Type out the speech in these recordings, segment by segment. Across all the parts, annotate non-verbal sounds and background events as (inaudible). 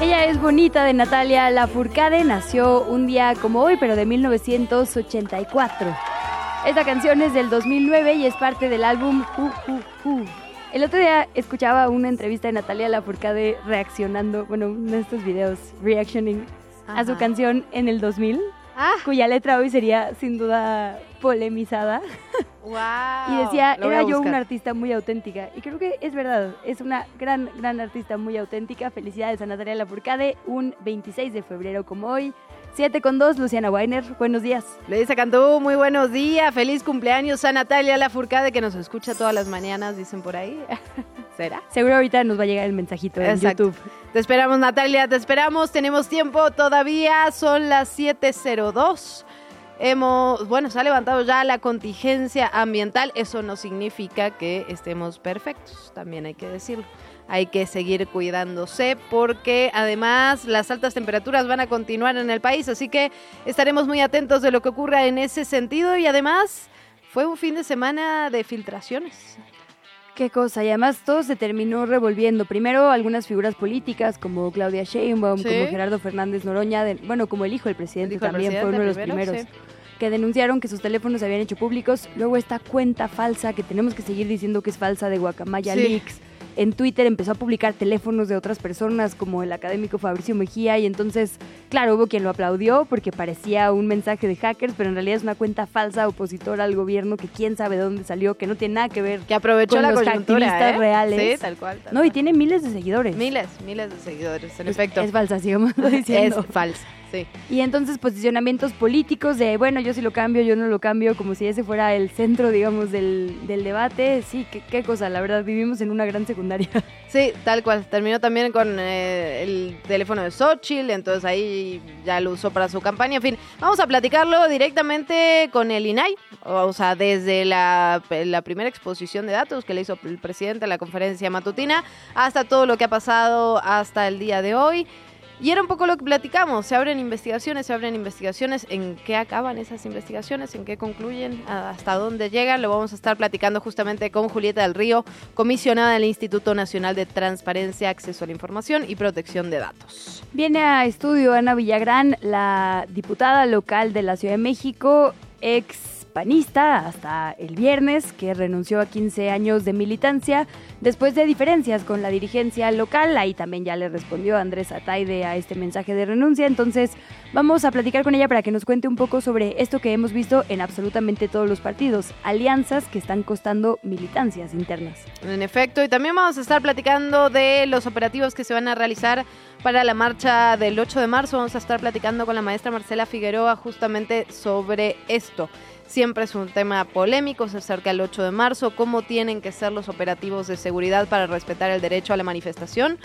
Ella es bonita de Natalia Lafourcade, nació un día como hoy, pero de 1984. Esta canción es del 2009 y es parte del álbum Hu Hu Hu. El otro día escuchaba una entrevista de Natalia Lafourcade reaccionando, bueno, uno de estos videos, reactioning a su Ajá. canción en el 2000, Ah, cuya letra hoy sería sin duda polemizada. (laughs) wow. Y decía, era yo una artista muy auténtica. Y creo que es verdad, es una gran, gran artista muy auténtica. Felicidades a Natalia Lafourcade, un 26 de febrero como hoy. 7 con 2, Luciana Weiner, buenos días. Le dice Cantú, muy buenos días, feliz cumpleaños a Natalia Lafourcade que nos escucha todas las mañanas, dicen por ahí. (laughs) ¿Será? Seguro ahorita nos va a llegar el mensajito en Exacto. YouTube. Te esperamos Natalia, te esperamos, tenemos tiempo todavía, son las 7.02. Hemos, bueno, se ha levantado ya la contingencia ambiental, eso no significa que estemos perfectos, también hay que decirlo. Hay que seguir cuidándose porque además las altas temperaturas van a continuar en el país, así que estaremos muy atentos de lo que ocurra en ese sentido y además fue un fin de semana de filtraciones. Qué cosa, y además todo se terminó revolviendo. Primero algunas figuras políticas como Claudia Sheinbaum, Sí. como Gerardo Fernández Noroña, de- bueno, como el hijo del presidente hijo también fue uno de los primero, primeros. que denunciaron que sus teléfonos se habían hecho públicos. Luego esta cuenta falsa, que tenemos que seguir diciendo que es falsa, de Guacamaya Sí. Leaks, en Twitter empezó a publicar teléfonos de otras personas, como el académico Fabricio Mejía, y entonces, claro, hubo quien lo aplaudió porque parecía un mensaje de hackers, pero en realidad es una cuenta falsa opositora al gobierno que quién sabe de dónde salió, que no tiene nada que ver Que aprovechó con la los activistas ¿eh? reales. Sí, tal cual. tal No, y tiene miles de seguidores. Miles, miles de seguidores, en efecto. Es falsa, sigamos (laughs) diciendo. Es falsa, sí. Y entonces posicionamientos políticos de, bueno, yo sí lo cambio, yo no lo cambio, como si ese fuera el centro, digamos, del, del debate. Sí, qué, qué cosa, la verdad, vivimos en una gran secundaria. (laughs) Sí, tal cual. Terminó también con eh, el teléfono de Xochitl, entonces ahí ya lo usó para su campaña. En fin, vamos a platicarlo directamente con el INAI, o sea, desde la, la primera exposición de datos que le hizo el presidente a la conferencia matutina hasta todo lo que ha pasado hasta el día de hoy. Y era un poco lo que platicamos, se abren investigaciones, se abren investigaciones, ¿en qué acaban esas investigaciones? ¿En qué concluyen? ¿Hasta dónde llegan? Lo vamos a estar platicando justamente con Julieta del Río, comisionada del Instituto Nacional de Transparencia, Acceso a la Información y Protección de Datos. Viene a estudio Ana Villagrán, la diputada local de la Ciudad de México, ex panista hasta el viernes, que renunció a 15 años de militancia después de diferencias con la dirigencia local. Ahí también ya le respondió Andrés Ataide a este mensaje de renuncia. Entonces vamos a platicar con ella para que nos cuente un poco sobre esto que hemos visto en absolutamente todos los partidos, alianzas que están costando militancias internas. En efecto, y también vamos a estar platicando de los operativos que se van a realizar para la marcha del 8 de marzo. Vamos a estar platicando con la maestra Marcela Figueroa justamente sobre esto. Siempre es un tema polémico, se acerca el 8 de marzo, cómo tienen que ser los operativos de seguridad para respetar el derecho a la manifestación.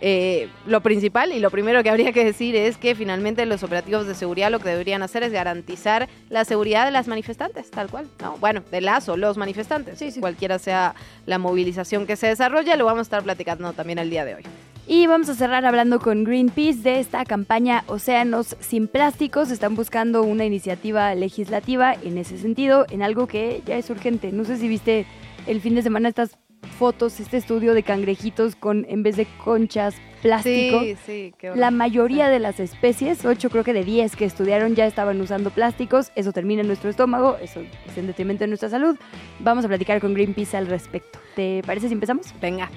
Eh, lo principal y lo primero que habría que decir es que finalmente los operativos de seguridad lo que deberían hacer es garantizar la seguridad de las manifestantes, tal cual. ¿no? Bueno, de las o los manifestantes, cualquiera sea la movilización que se desarrolle, lo vamos a estar platicando también el día de hoy. Y vamos a cerrar hablando con Greenpeace de esta campaña Océanos sin plásticos. Están buscando una iniciativa legislativa en ese sentido, en algo que ya es urgente. No sé si viste el fin de semana estas fotos, este estudio de cangrejitos con, en vez de conchas, plástico. Sí, sí, qué La mayoría de las especies, 8 creo que de 10 que estudiaron ya estaban usando plásticos, eso termina en nuestro estómago, eso es en detrimento de nuestra salud. Vamos a platicar con Greenpeace al respecto. ¿Te parece si empezamos? Venga.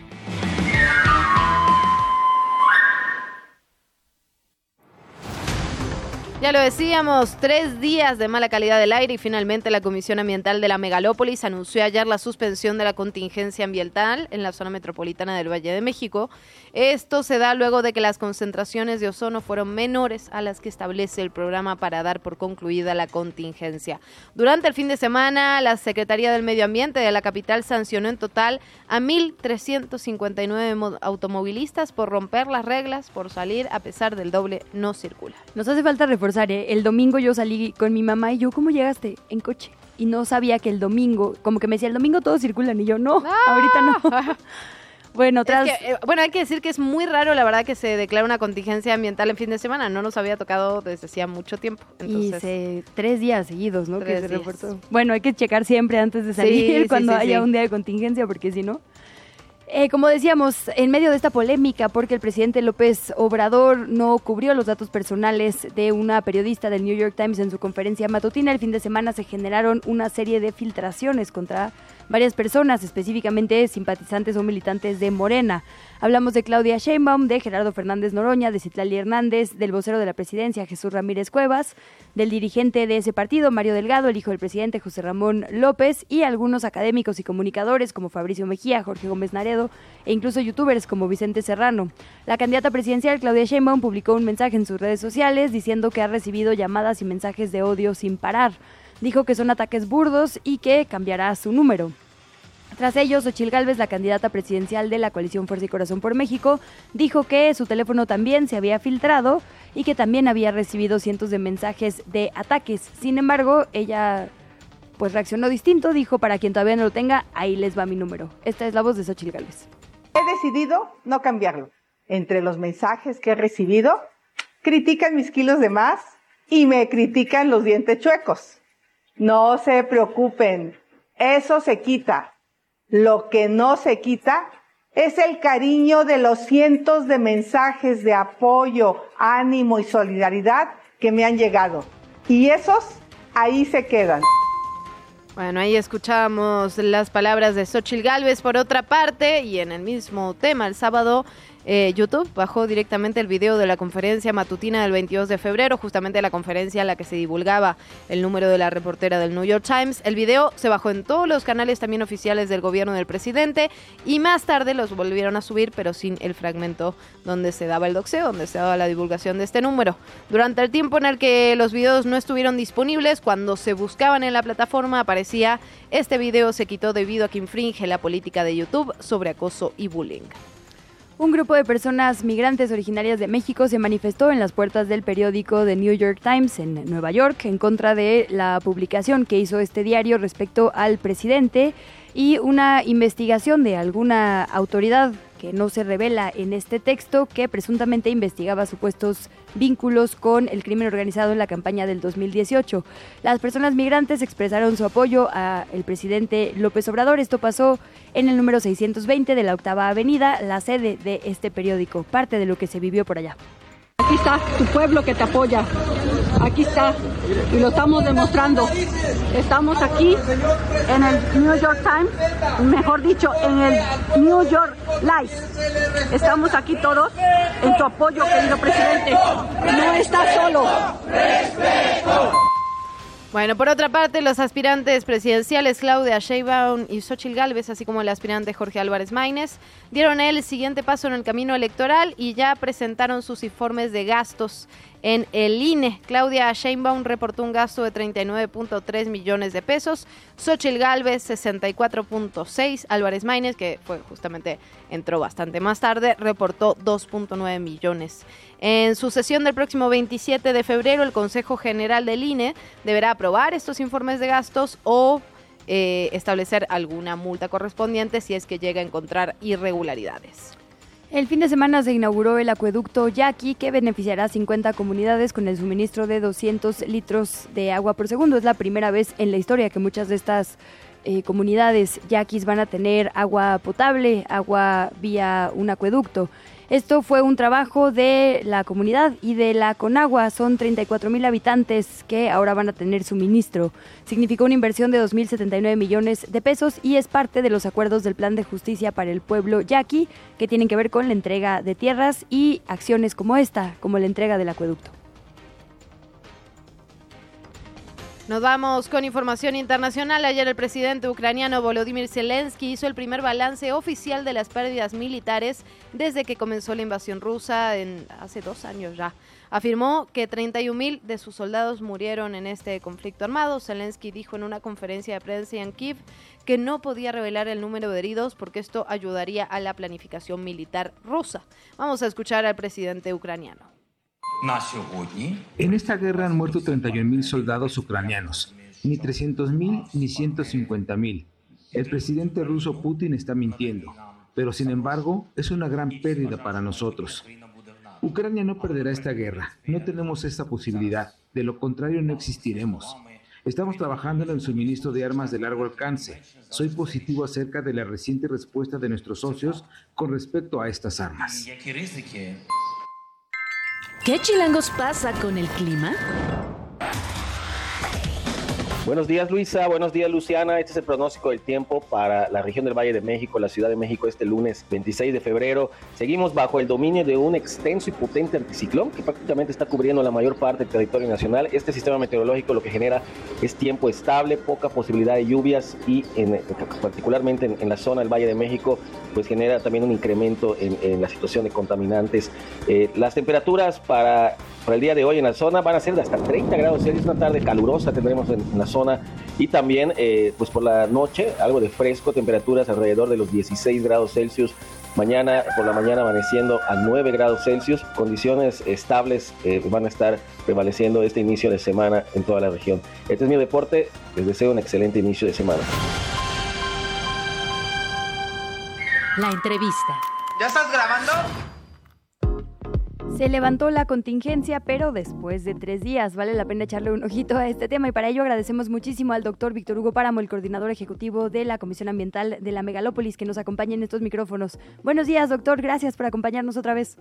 Ya lo decíamos, tres días de mala calidad del aire y finalmente la Comisión Ambiental de la Megalópolis anunció ayer la suspensión de la contingencia ambiental en la zona metropolitana del Valle de México. Esto se da luego de que las concentraciones de ozono fueron menores a las que establece el programa para dar por concluida la contingencia. Durante el fin de semana, la Secretaría del Medio Ambiente de la capital sancionó en total a 1.359 automovilistas por romper las reglas, por salir a pesar del doble no circular. Nos hace falta reforzar ¿eh? El domingo yo salí con mi mamá y yo, ¿cómo llegaste? En coche. Y no sabía que el domingo, como que me decía, el domingo todos circulan y yo, no, ahorita no. (laughs) Bueno, tras... Eh, bueno, hay que decir que es muy raro, la verdad, que se declara una contingencia ambiental en fin de semana. No nos había tocado desde hacía mucho tiempo. Entonces... Y tres días seguidos, ¿no? que se reportó. Bueno, hay que checar siempre antes de salir (laughs) cuando haya un día de contingencia, porque si no... Eh, como decíamos, en medio de esta polémica, porque el presidente López Obrador no cubrió los datos personales de una periodista del New York Times en su conferencia matutina, el fin de semana se generaron una serie de filtraciones contra varias personas, específicamente simpatizantes o militantes de Morena. Hablamos de Claudia Sheinbaum, de Gerardo Fernández Noroña, de Citlali Hernández, del vocero de la presidencia Jesús Ramírez Cuevas, del dirigente de ese partido Mario Delgado, el hijo del presidente José Ramón López y algunos académicos y comunicadores como Fabricio Mejía, Jorge Gómez Naredo e incluso youtubers como Vicente Serrano. La candidata presidencial Claudia Sheinbaum publicó un mensaje en sus redes sociales diciendo que ha recibido llamadas y mensajes de odio sin parar dijo que son ataques burdos y que cambiará su número. Tras ello, Xochil Gálvez, la candidata presidencial de la coalición Fuerza y Corazón por México, dijo que su teléfono también se había filtrado y que también había recibido cientos de mensajes de ataques. Sin embargo, ella pues reaccionó distinto, dijo para quien todavía no lo tenga, ahí les va mi número. Esta es la voz de Xochil Gálvez. He decidido no cambiarlo. Entre los mensajes que he recibido, critican mis kilos de más y me critican los dientes chuecos. No se preocupen, eso se quita. Lo que no se quita es el cariño de los cientos de mensajes de apoyo, ánimo y solidaridad que me han llegado. Y esos ahí se quedan. Bueno, ahí escuchamos las palabras de Xochil Gálvez por otra parte y en el mismo tema el sábado eh, YouTube bajó directamente el video de la conferencia matutina del 22 de febrero, justamente la conferencia en la que se divulgaba el número de la reportera del New York Times. El video se bajó en todos los canales también oficiales del gobierno del presidente y más tarde los volvieron a subir, pero sin el fragmento donde se daba el doxeo, donde se daba la divulgación de este número. Durante el tiempo en el que los videos no estuvieron disponibles, cuando se buscaban en la plataforma aparecía este video se quitó debido a que infringe la política de YouTube sobre acoso y bullying. Un grupo de personas migrantes originarias de México se manifestó en las puertas del periódico The New York Times en Nueva York en contra de la publicación que hizo este diario respecto al presidente y una investigación de alguna autoridad que no se revela en este texto, que presuntamente investigaba supuestos vínculos con el crimen organizado en la campaña del 2018. Las personas migrantes expresaron su apoyo al presidente López Obrador. Esto pasó en el número 620 de la Octava Avenida, la sede de este periódico, parte de lo que se vivió por allá. Aquí está tu pueblo que te apoya. Aquí está. Y lo estamos demostrando. Estamos aquí en el New York Times, mejor dicho, en el New York Life. Estamos aquí todos en tu apoyo, querido presidente. No estás solo. Bueno, por otra parte, los aspirantes presidenciales Claudia Sheinbaum y Xochitl Gálvez, así como el aspirante Jorge Álvarez Maínez, dieron el siguiente paso en el camino electoral y ya presentaron sus informes de gastos en el INE. Claudia Sheinbaum reportó un gasto de 39.3 millones de pesos, Xochitl Galvez 64.6, Álvarez Maínez, que fue justamente entró bastante más tarde, reportó 2.9 millones. En su sesión del próximo 27 de febrero, el Consejo General del INE deberá aprobar estos informes de gastos o eh, establecer alguna multa correspondiente si es que llega a encontrar irregularidades. El fin de semana se inauguró el acueducto Yaqui que beneficiará a 50 comunidades con el suministro de 200 litros de agua por segundo. Es la primera vez en la historia que muchas de estas eh, comunidades yaquis van a tener agua potable, agua vía un acueducto. Esto fue un trabajo de la comunidad y de la Conagua. Son 34 mil habitantes que ahora van a tener suministro. Significó una inversión de 2.079 millones de pesos y es parte de los acuerdos del Plan de Justicia para el Pueblo Yaqui, que tienen que ver con la entrega de tierras y acciones como esta, como la entrega del acueducto. Nos vamos con información internacional. Ayer el presidente ucraniano Volodymyr Zelensky hizo el primer balance oficial de las pérdidas militares desde que comenzó la invasión rusa en hace dos años ya. Afirmó que 31.000 de sus soldados murieron en este conflicto armado. Zelensky dijo en una conferencia de prensa en Kiev que no podía revelar el número de heridos porque esto ayudaría a la planificación militar rusa. Vamos a escuchar al presidente ucraniano. En esta guerra han muerto 31.000 soldados ucranianos, ni 300.000 ni 150.000. El presidente ruso Putin está mintiendo, pero sin embargo es una gran pérdida para nosotros. Ucrania no perderá esta guerra, no tenemos esta posibilidad, de lo contrario no existiremos. Estamos trabajando en el suministro de armas de largo alcance. Soy positivo acerca de la reciente respuesta de nuestros socios con respecto a estas armas. ¿Qué chilangos pasa con el clima? Buenos días Luisa, buenos días Luciana. Este es el pronóstico del tiempo para la región del Valle de México, la Ciudad de México este lunes 26 de febrero. Seguimos bajo el dominio de un extenso y potente anticiclón que prácticamente está cubriendo la mayor parte del territorio nacional. Este sistema meteorológico lo que genera es tiempo estable, poca posibilidad de lluvias y en, particularmente en, la zona del Valle de México pues genera también un incremento en, la situación de contaminantes. Eh, las temperaturas para para el día de hoy en la zona van a ser de hasta 30 grados Celsius, una tarde calurosa tendremos en, la zona y también eh, pues por la noche algo de fresco, temperaturas alrededor de los 16 grados Celsius. Mañana por la mañana amaneciendo a 9 grados Celsius, condiciones estables eh, van a estar prevaleciendo este inicio de semana en toda la región. Este es mi deporte, les deseo un excelente inicio de semana. La entrevista. ¿Ya estás grabando? Se levantó la contingencia, pero después de tres días. Vale la pena echarle un ojito a este tema y para ello agradecemos muchísimo al doctor Víctor Hugo Páramo, el coordinador ejecutivo de la Comisión Ambiental de la Megalópolis, que nos acompaña en estos micrófonos. Buenos días, doctor. Gracias por acompañarnos otra vez.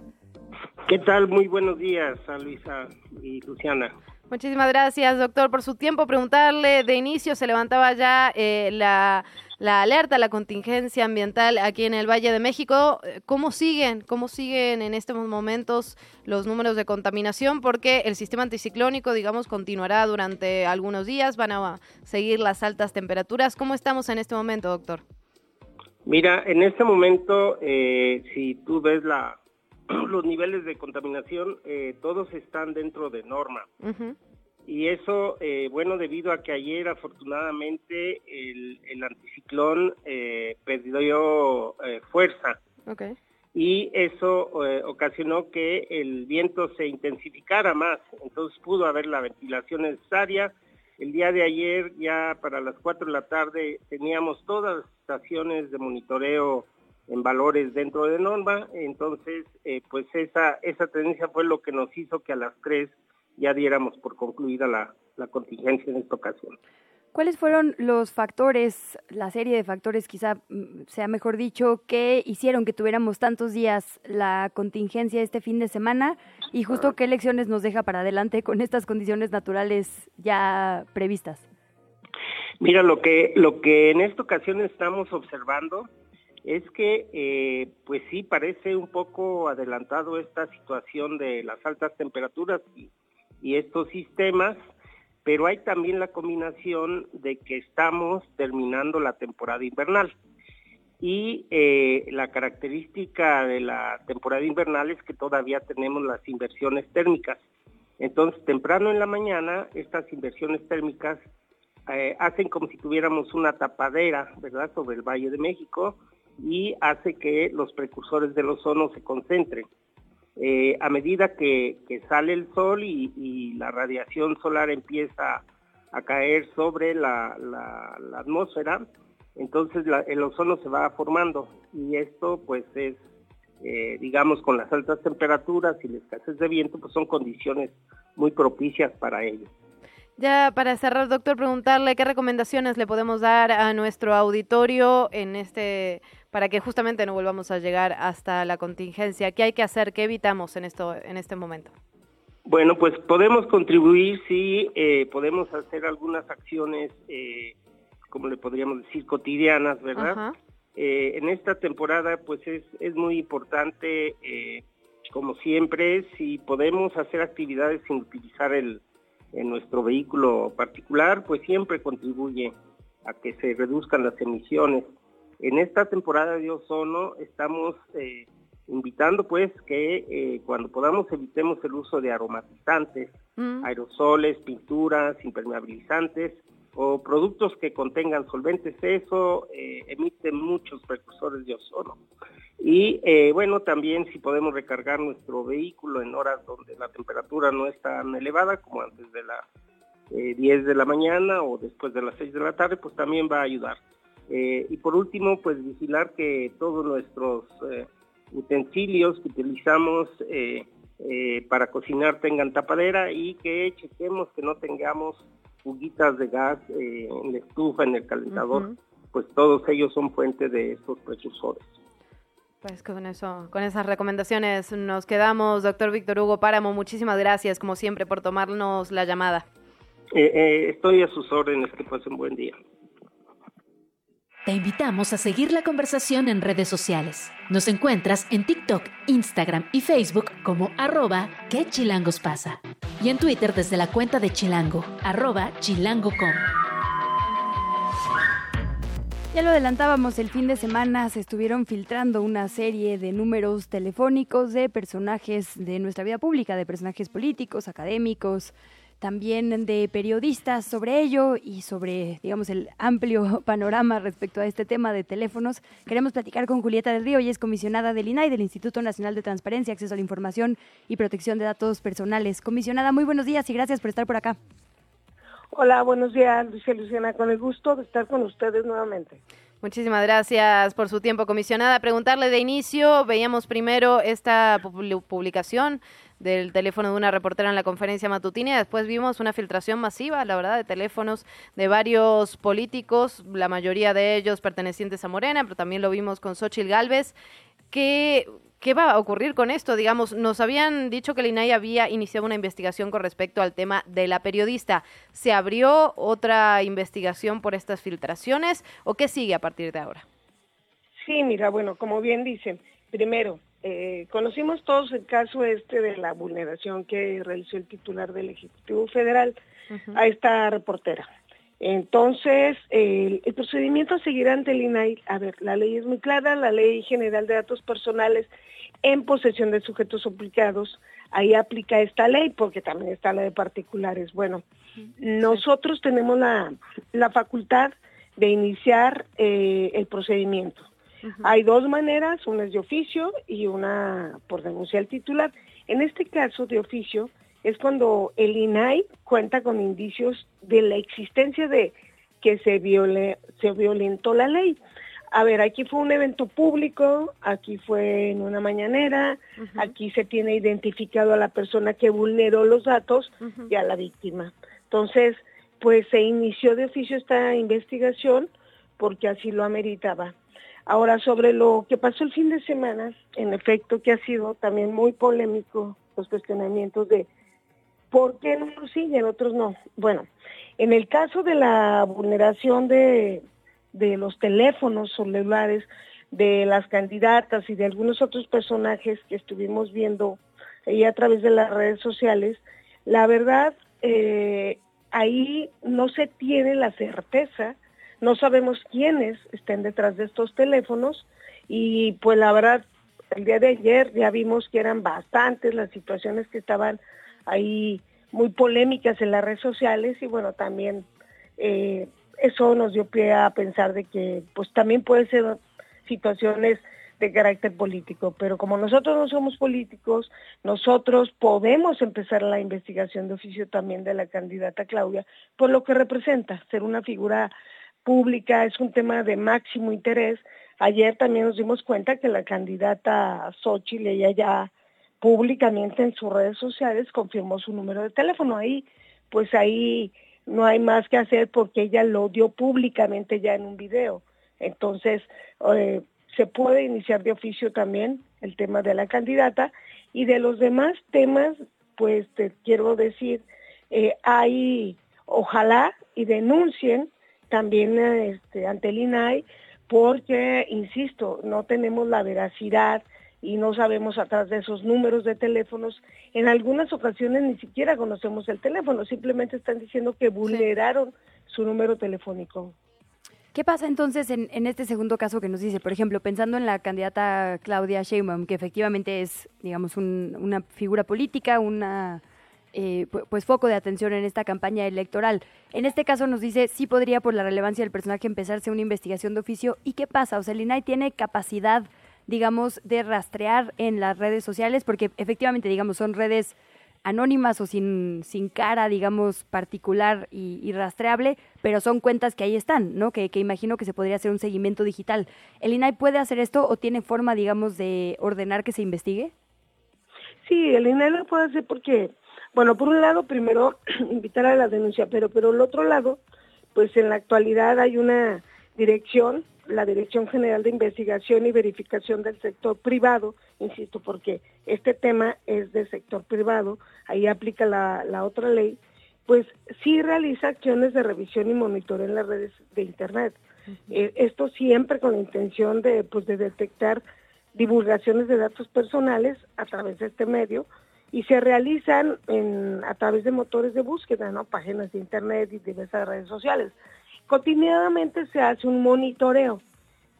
¿Qué tal? Muy buenos días a Luisa y Luciana. Muchísimas gracias, doctor, por su tiempo. Preguntarle, de inicio se levantaba ya eh, la la alerta, la contingencia ambiental aquí en el Valle de México. ¿Cómo siguen? ¿Cómo siguen en estos momentos los números de contaminación? Porque el sistema anticiclónico, digamos, continuará durante algunos días, van a seguir las altas temperaturas. ¿Cómo estamos en este momento, doctor? Mira, en este momento, eh, si tú ves la, (clears throat) los niveles de contaminación, eh, todos están dentro de norma y eso, eh, bueno, debido a que ayer afortunadamente el, anticiclón eh, perdió eh, fuerza. Y eso ocasionó que el viento se intensificara más, entonces pudo haber la ventilación necesaria. El día de ayer, ya para las 4 de la tarde, teníamos todas las estaciones de monitoreo en valores dentro de norma, entonces, pues esa, esa tendencia fue lo que nos hizo que a las 3 ya diéramos por concluida la, contingencia en esta ocasión. ¿Cuáles fueron los factores, la serie de factores, quizá mm, sea mejor dicho, que hicieron que tuviéramos tantos días la contingencia este fin de semana y justo qué lecciones nos deja para adelante con estas condiciones naturales ya previstas? Mira, lo que, lo que en esta ocasión estamos observando es que, eh, pues sí, parece un poco adelantado esta situación de las altas temperaturas y, y estos sistemas, pero hay también la combinación de que estamos terminando la temporada invernal. Y eh, la característica de la temporada invernal es que todavía tenemos las inversiones térmicas. Entonces, temprano en la mañana, estas inversiones térmicas eh, hacen como si tuviéramos una tapadera, ¿verdad?, sobre el Valle de México y hace que los precursores del ozono se concentren. Eh, a medida que, sale el sol y, la radiación solar empieza a caer sobre la, atmósfera, entonces el ozono se va formando y esto pues es, eh, digamos, con las altas temperaturas y la escasez de viento, pues son condiciones muy propicias para ello. Ya para cerrar, doctor, preguntarle qué recomendaciones le podemos dar a nuestro auditorio en este para que justamente no volvamos a llegar hasta la contingencia. ¿Qué hay que hacer? ¿Qué evitamos en esto en este momento? Bueno, pues podemos contribuir si eh, podemos hacer algunas acciones, eh, como le podríamos decir, cotidianas, ¿verdad? Eh, en esta temporada, pues es, es muy importante, como siempre, si podemos hacer actividades sin utilizar el, en nuestro vehículo particular, pues siempre contribuye a que se reduzcan las emisiones. En esta temporada de ozono estamos eh, invitando pues que eh, cuando podamos evitemos el uso de aromatizantes, mm. aerosoles, pinturas, impermeabilizantes o productos que contengan solventes. Eso eh, emite muchos precursores de ozono. Y bueno, también si podemos recargar nuestro vehículo en horas donde la temperatura no es tan elevada como antes de las 10 de la mañana o después de las 6 de la tarde, pues también va a ayudar. Eh, y por último, pues vigilar que todos nuestros eh, utensilios que utilizamos eh, para cocinar tengan tapadera y que chequemos que no tengamos fuguitas de gas en la estufa, en el calentador, pues todos ellos son fuente de estos precursores. Pues con eso, con esas recomendaciones nos quedamos, doctor Víctor Hugo Páramo. Muchísimas gracias, como siempre, por tomarnos la llamada. estoy a sus órdenes, que pasen buen día. Te invitamos a seguir la conversación en redes sociales. Nos encuentras en TikTok, Instagram y Facebook como arroba que pasa. Y en Twitter desde la cuenta de Chilango, arroba chilango.com. Ya lo adelantábamos, el fin de semana se estuvieron filtrando una serie de números telefónicos de personajes de nuestra vida pública, de personajes políticos, académicos, también de periodistas sobre ello y sobre, digamos, el amplio (laughs) panorama respecto a este tema de teléfonos. Queremos platicar con Julieta del Río, y es comisionada del INAI, del Instituto Nacional de Transparencia, Acceso a la Información y Protección de Datos Personales. Comisionada, muy buenos días y gracias por estar por acá. Hola, buenos días, Lucia Luciana, con el gusto de estar con ustedes nuevamente. Muchísimas gracias por su tiempo, comisionada. Preguntarle de inicio, veíamos primero esta publicación del teléfono de una reportera en la conferencia matutina después vimos una filtración masiva, la verdad, de teléfonos de varios políticos, la mayoría de ellos pertenecientes a Morena, pero también lo vimos con Xochitl Galvez. ¿Qué, ¿Qué va a ocurrir con esto? Digamos, nos habían dicho que el INAI había iniciado una investigación con respecto al tema de la periodista. ¿Se abrió otra investigación por estas filtraciones o qué sigue a partir de ahora? Sí, mira, bueno, como bien dicen, primero, eh, conocimos todos el caso este de la vulneración que realizó el titular del Ejecutivo Federal a esta reportera. Entonces, el, procedimiento a seguir ante el INAI, a ver, la ley es muy clara, la Ley General de Datos Personales en posesión de sujetos obligados, ahí aplica esta ley porque también está la de particulares. Bueno, nosotros tenemos la, facultad de iniciar eh, el procedimiento. Hay dos maneras, una es de oficio y una por denuncia al titular. En este caso de oficio es cuando el INAI cuenta con indicios de la existencia de que se, viole, se violentó la ley. A ver, aquí fue un evento público, aquí fue en una mañanera, aquí se tiene identificado a la persona que vulneró los datos y a la víctima. Entonces, pues se inició de oficio esta investigación porque así lo ameritaba. Ahora, sobre lo que pasó el fin de semana, en efecto, que ha sido también muy polémico los cuestionamientos de por qué unos sí y en otros no. Bueno, en el caso de la vulneración de, de los teléfonos celulares de las candidatas y de algunos otros personajes que estuvimos viendo ahí a través de las redes sociales, la verdad, eh, ahí no se tiene la certeza no sabemos quiénes estén detrás de estos teléfonos y pues la verdad, el día de ayer ya vimos que eran bastantes las situaciones que estaban ahí muy polémicas en las redes sociales y bueno, también eh, eso nos dio pie a pensar de que pues también puede ser situaciones de carácter político, pero como nosotros no somos políticos, nosotros podemos empezar la investigación de oficio también de la candidata Claudia por lo que representa ser una figura pública, es un tema de máximo interés. Ayer también nos dimos cuenta que la candidata Xochitl, ella ya públicamente en sus redes sociales confirmó su número de teléfono. Ahí, pues ahí no hay más que hacer porque ella lo dio públicamente ya en un video. Entonces, eh, se puede iniciar de oficio también el tema de la candidata y de los demás temas, pues te quiero decir, eh, hay, ojalá y denuncien también este, ante el INAI, porque, insisto, no tenemos la veracidad y no sabemos atrás de esos números de teléfonos. En algunas ocasiones ni siquiera conocemos el teléfono, simplemente están diciendo que vulneraron su número telefónico. ¿Qué pasa entonces en, en, este segundo caso que nos dice? Por ejemplo, pensando en la candidata Claudia Sheinbaum, que efectivamente es, digamos, un, una figura política, una eh, pues foco de atención en esta campaña electoral. En este caso nos dice sí podría por la relevancia del personaje empezarse una investigación de oficio. ¿Y qué pasa? O sea, el INAI tiene capacidad, digamos, de rastrear en las redes sociales, porque efectivamente, digamos, son redes anónimas o sin, sin cara, digamos, particular y, rastreable, pero son cuentas que ahí están, ¿no? Que, que, imagino que se podría hacer un seguimiento digital. ¿El INAI puede hacer esto o tiene forma, digamos, de ordenar que se investigue? Sí, el INAI lo puede hacer porque bueno, por un lado, primero (clears throat) invitar a la denuncia, pero por el otro lado, pues en la actualidad hay una dirección, la Dirección General de Investigación y Verificación del Sector Privado, insisto, porque este tema es del sector privado, ahí aplica la, otra ley, pues sí realiza acciones de revisión y monitoreo en las redes de Internet. Eh, esto siempre con la intención de, pues, de detectar divulgaciones de datos personales a través de este medio, y se realizan en, a través de motores de búsqueda, ¿no? páginas de internet y diversas redes sociales. Cotidianamente se hace un monitoreo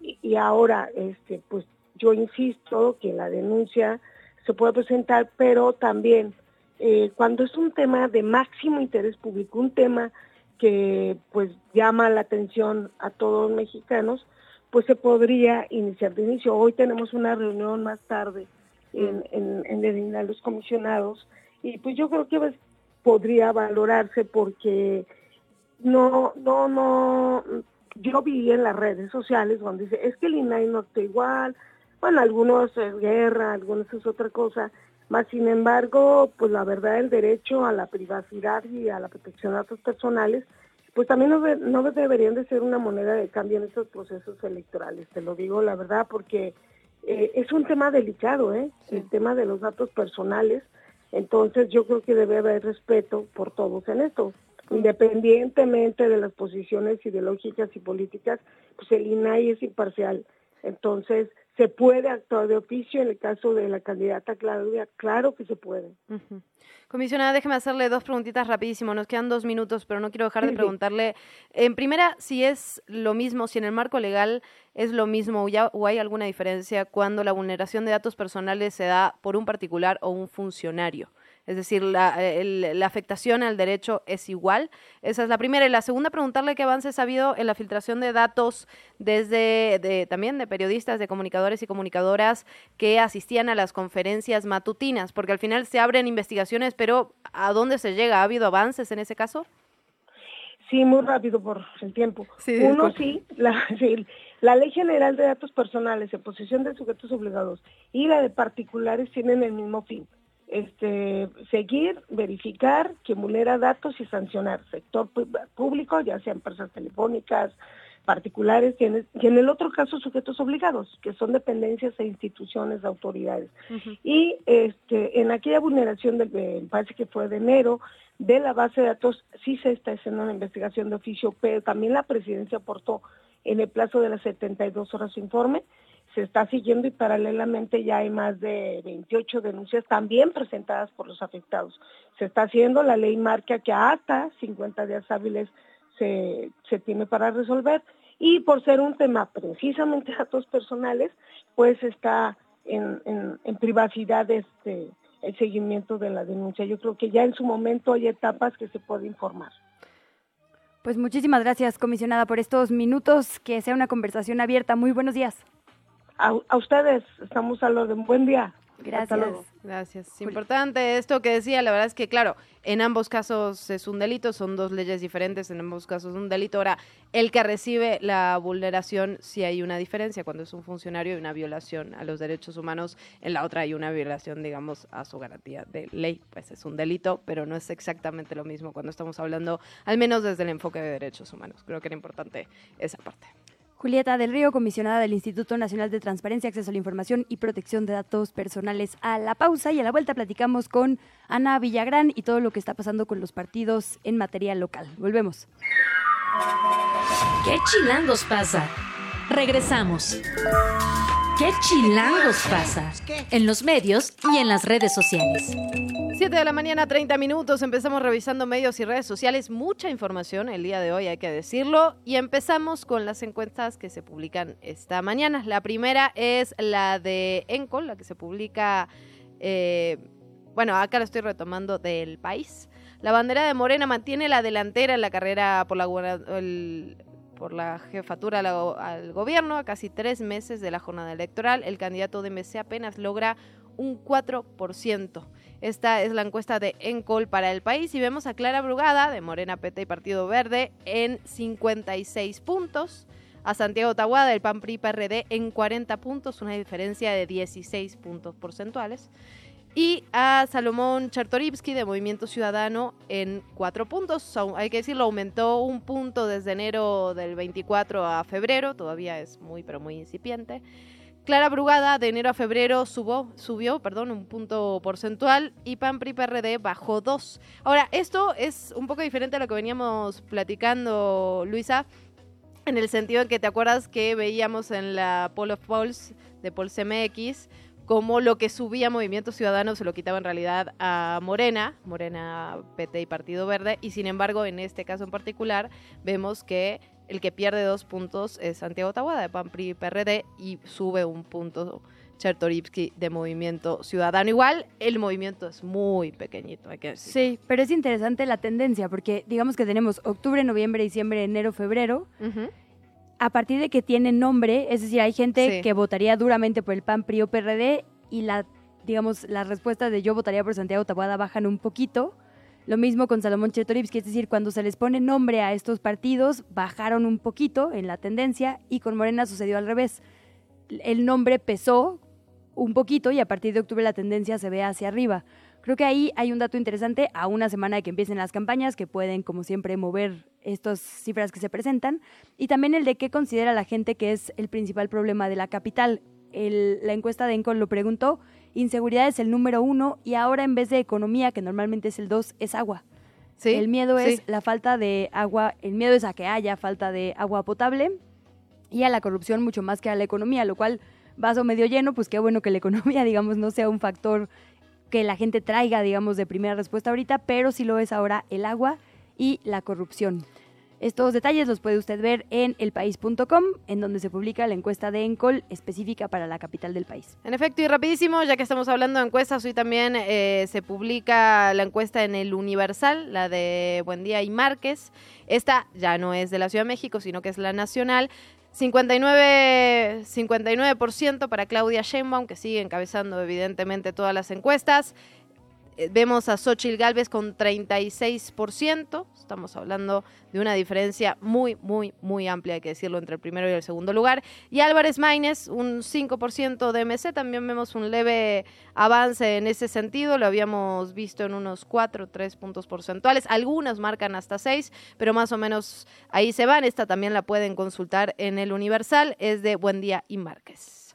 y, ahora, este, pues yo insisto que la denuncia se puede presentar, pero también eh, cuando es un tema de máximo interés público, un tema que pues llama la atención a todos los mexicanos, pues se podría iniciar de inicio. Hoy tenemos una reunión más tarde en, en, en los comisionados. Y pues yo creo que pues, podría valorarse porque no, no, no, yo vi en las redes sociales donde dice, es que el INAI no está igual, bueno, algunos es guerra, algunos es otra cosa, más sin embargo, pues la verdad el derecho a la privacidad y a la protección de datos personales, pues también no, no deberían de ser una moneda de cambio en estos procesos electorales, te lo digo la verdad, porque eh, es un tema delicado, ¿eh? El tema de los datos personales. Entonces yo creo que debe haber respeto por todos en esto. Independientemente de las posiciones ideológicas y políticas, pues el INAI es imparcial. Entonces, ¿se puede actuar de oficio en el caso de la candidata Claudia? Claro que se puede. Comisionada, déjeme hacerle dos preguntitas rapidísimo. Nos quedan dos minutos, pero no quiero dejar de preguntarle. En primera, si es lo mismo, si en el marco legal es lo mismo o, ya, o hay alguna diferencia cuando la vulneración de datos personales se da por un particular o un funcionario. Es decir, la, la, afectación al derecho es igual. Esa es la primera. Y la segunda, preguntarle qué avances ha habido en la filtración de datos desde de, también de periodistas, de comunicadores y comunicadoras que asistían a las conferencias matutinas, porque al final se abren investigaciones, pero ¿a dónde se llega? ¿Ha habido avances en ese caso? Sí, muy rápido por el tiempo. Uno sí la, (laughs) sí, la Ley General de Datos Personales en posesión de sujetos obligados y la de particulares tienen el mismo fin este, seguir, verificar que vulnera datos y sancionar sector público, ya sea empresas telefónicas, particulares y en, el, otro caso sujetos obligados, que son dependencias e instituciones de autoridades. Y este, en aquella vulneración, del, parece que fue de enero, de la base de datos, sí se está haciendo una investigación de oficio, pero también la presidencia aportó en el plazo de las 72 horas su informe, se está siguiendo y paralelamente ya hay más de 28 denuncias también presentadas por los afectados. Se está haciendo, la ley marca que hasta 50 días hábiles se, se tiene para resolver y por ser un tema precisamente datos personales, pues está en, en, privacidad este, el seguimiento de la denuncia. Yo creo que ya en su momento hay etapas que se puede informar. Pues muchísimas gracias, comisionada, por estos minutos. Que sea una conversación abierta. Muy buenos días a, ustedes estamos a lo de un buen día. Gracias. Gracias. Importante esto que decía, la verdad es que, claro, en ambos casos es un delito, son dos leyes diferentes, en ambos casos es un delito. Ahora, el que recibe la vulneración, sí hay una diferencia. Cuando es un funcionario hay una violación a los derechos humanos, en la otra hay una violación, digamos, a su garantía de ley. Pues es un delito, pero no es exactamente lo mismo cuando estamos hablando, al menos desde el enfoque de derechos humanos. Creo que era importante esa parte. Julieta del Río, comisionada del Instituto Nacional de Transparencia, Acceso a la Información y Protección de Datos Personales. A la pausa y a la vuelta platicamos con Ana Villagrán y todo lo que está pasando con los partidos en materia local. Volvemos. ¿Qué chilangos pasa? Regresamos. ¿Qué chilangos pasa? En los medios y en las redes sociales. 7 de la mañana, 30 minutos. Empezamos revisando medios y redes sociales. Mucha información el día de hoy, hay que decirlo. Y empezamos con las encuestas que se publican esta mañana. La primera es la de Encol, la que se publica, eh, bueno, acá lo estoy retomando del país. La bandera de Morena mantiene la delantera en la carrera por la, por la jefatura al, gobierno a casi tres meses de la jornada electoral. El candidato de MC apenas logra un 4%. Esta es la encuesta de Encol para el país y vemos a Clara Brugada de Morena PT y Partido Verde en 56 puntos, a Santiago Tahuada del PAN PRI PRD en 40 puntos, una diferencia de 16 puntos porcentuales y a Salomón Chartoripsky de Movimiento Ciudadano en cuatro puntos. Hay que decirlo, aumentó un punto desde enero del 24 a febrero, todavía es muy, pero muy incipiente. Clara Brugada de enero a febrero subió, perdón, un punto porcentual y PAMPRI PRD bajó dos. Ahora, esto es un poco diferente a lo que veníamos platicando, Luisa, en el sentido en que te acuerdas que veíamos en la Poll of Polls de Polls MX como lo que subía Movimiento Ciudadano se lo quitaba en realidad a Morena, Morena, PT y Partido Verde, y sin embargo en este caso en particular vemos que el que pierde dos puntos es Santiago Tahuada de PAN PRI PRD y sube un punto Chertorivsky de Movimiento Ciudadano. Igual el movimiento es muy pequeñito, hay que decir. Sí, pero es interesante la tendencia porque digamos que tenemos octubre, noviembre, diciembre, enero, febrero a partir de que tiene nombre, es decir, hay gente que votaría duramente por el PAN, PRI o PRD y la, digamos, las respuestas de yo votaría por Santiago Taboada bajan un poquito. Lo mismo con Salomón Chetorivsky, es decir, cuando se les pone nombre a estos partidos, bajaron un poquito en la tendencia y con Morena sucedió al revés. El nombre pesó un poquito y a partir de octubre la tendencia se ve hacia arriba. Creo que ahí hay un dato interesante a una semana de que empiecen las campañas que pueden, como siempre, mover estas cifras que se presentan. Y también el de qué considera la gente que es el principal problema de la capital. la encuesta de Encol lo preguntó. Inseguridad es el número uno y ahora en vez de economía, que normalmente es el dos, es agua. Sí, el miedo es la falta de agua, el miedo es a que haya falta de agua potable y a la corrupción mucho más que a la economía, lo cual vaso medio lleno, pues qué bueno que la economía, (laughs) digamos, no sea un factor que la gente traiga, digamos, de primera respuesta ahorita, pero sí lo es ahora el agua y la corrupción. Estos detalles los puede usted ver en elpaís.com, en donde se publica la encuesta de Encol específica para la capital del país. En efecto, y rapidísimo, ya que estamos hablando de encuestas, hoy también eh, se publica la encuesta en el Universal, la de Buendía y Márquez. Esta ya no es de la Ciudad de México, sino que es la nacional. 59, 59% para Claudia Sheinbaum, que sigue encabezando evidentemente todas las encuestas. Eh, vemos a Xochitl Galvez con 36%. Estamos hablando de una diferencia muy, muy, muy amplia, hay que decirlo, entre el primero y el segundo lugar. Y Álvarez Maínez, un 5% de MC. También vemos un leve avance en ese sentido. Lo habíamos visto en unos 4 o 3 puntos porcentuales. Algunas marcan hasta 6, pero más o menos ahí se van. Esta también la pueden consultar en el Universal. Es de Buen Día y Márquez.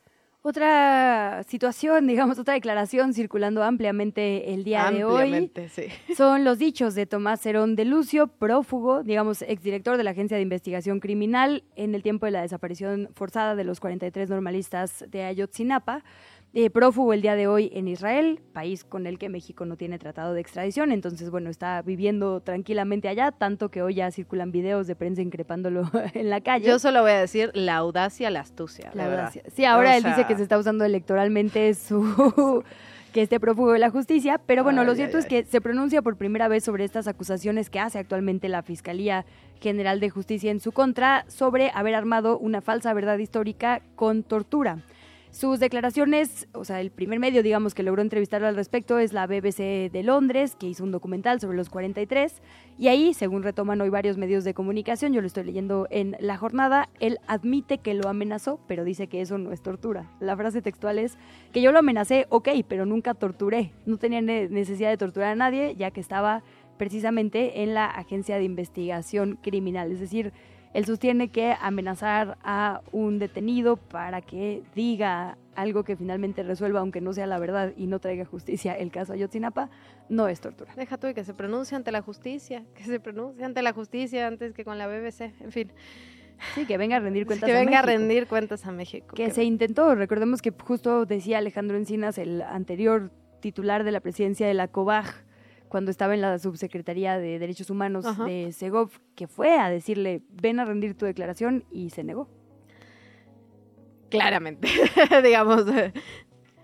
Otra situación, (laughs) digamos, otra declaración circulando ampliamente el día de hoy. (laughs) Son los dichos de Tomás Cerón de Lucio, prófugo, digamos, exdirector de la Agencia de Investigación Criminal en el tiempo de la desaparición forzada de los 43 normalistas de Ayotzinapa eh, prófugo el día de hoy en Israel, país con el que México no tiene tratado de extradición, entonces bueno, está viviendo tranquilamente allá, tanto que hoy ya circulan videos de prensa increpándolo (laughs) en la calle. Yo solo voy a decir la audacia, la astucia, la, audacia. Sí, ahora él dice que se está usando electoralmente su (laughs) que esté prófugo de la justicia, pero bueno, lo cierto es que se pronuncia por primera vez sobre estas acusaciones que hace actualmente la Fiscalía General de Justicia en su contra sobre haber armado una falsa verdad histórica con tortura. Sus declaraciones, o sea, el primer medio, digamos, que logró entrevistarlo al respecto es la BBC de Londres, que hizo un documental sobre los 43, y ahí, según retoman hoy varios medios de comunicación, yo lo estoy leyendo en la jornada, él admite que lo amenazó, pero dice que eso no es tortura. La frase textual es que yo lo amenacé, ok, pero nunca torturé. No tenía necesidad de torturar a nadie, ya que estaba precisamente en la agencia de investigación criminal, es decir, él sostiene que amenazar a un detenido para que diga algo que finalmente resuelva, aunque no sea la verdad y no traiga justicia el caso Ayotzinapa, no es tortura. Deja tú que se pronuncie ante la justicia, que se pronuncie ante la justicia antes que con la BBC, en fin. Sí, que venga a rendir (laughs) cuentas que a venga a México. rendir cuentas a México. Que se intentó, recordemos que justo decía Alejandro Encinas, el anterior titular de la presidencia de la COBAG, cuando estaba en la subsecretaría de Derechos Humanos Ajá. de Segov, que fue a decirle, ven a rendir tu declaración y se negó. Claramente, (laughs) digamos,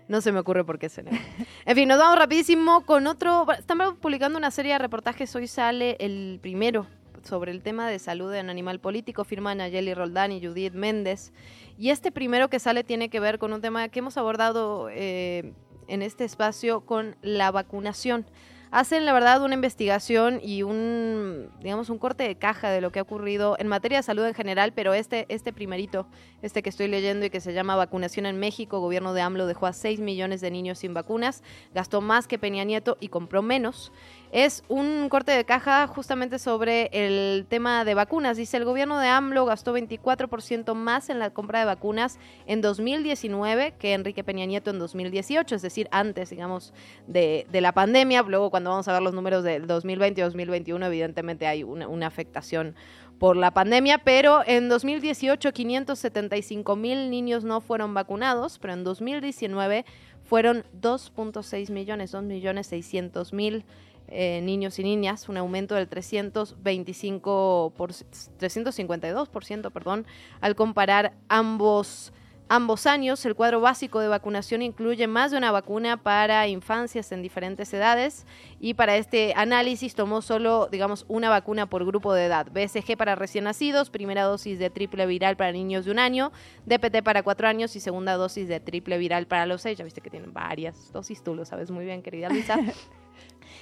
no se me ocurre por qué se negó. En fin, nos vamos rapidísimo con otro. Estamos publicando una serie de reportajes. Hoy sale el primero sobre el tema de salud en animal político. Firman Nayeli Roldán y Judith Méndez. Y este primero que sale tiene que ver con un tema que hemos abordado eh, en este espacio con la vacunación. Hacen, la verdad, una investigación y un, digamos, un corte de caja de lo que ha ocurrido en materia de salud en general, pero este, este primerito, este que estoy leyendo y que se llama Vacunación en México, gobierno de AMLO dejó a 6 millones de niños sin vacunas, gastó más que Peña Nieto y compró menos. Es un corte de caja justamente sobre el tema de vacunas. Dice, el gobierno de AMLO gastó 24% más en la compra de vacunas en 2019 que Enrique Peña Nieto en 2018, es decir, antes, digamos, de, la pandemia. Luego, cuando vamos a ver los números del 2020 y 2021, evidentemente hay una, una afectación por la pandemia, pero en 2018 575 mil niños no fueron vacunados, pero en 2019 fueron 2.6 millones, 2 millones 600 mil eh, niños y niñas, un aumento del 325 por, 352%, perdón, al comparar ambos ambos años. El cuadro básico de vacunación incluye más de una vacuna para infancias en diferentes edades y para este análisis tomó solo, digamos, una vacuna por grupo de edad. BSG para recién nacidos, primera dosis de triple viral para niños de un año, DPT para cuatro años y segunda dosis de triple viral para los seis. Ya viste que tienen varias dosis, tú lo sabes muy bien, querida Luisa. (laughs)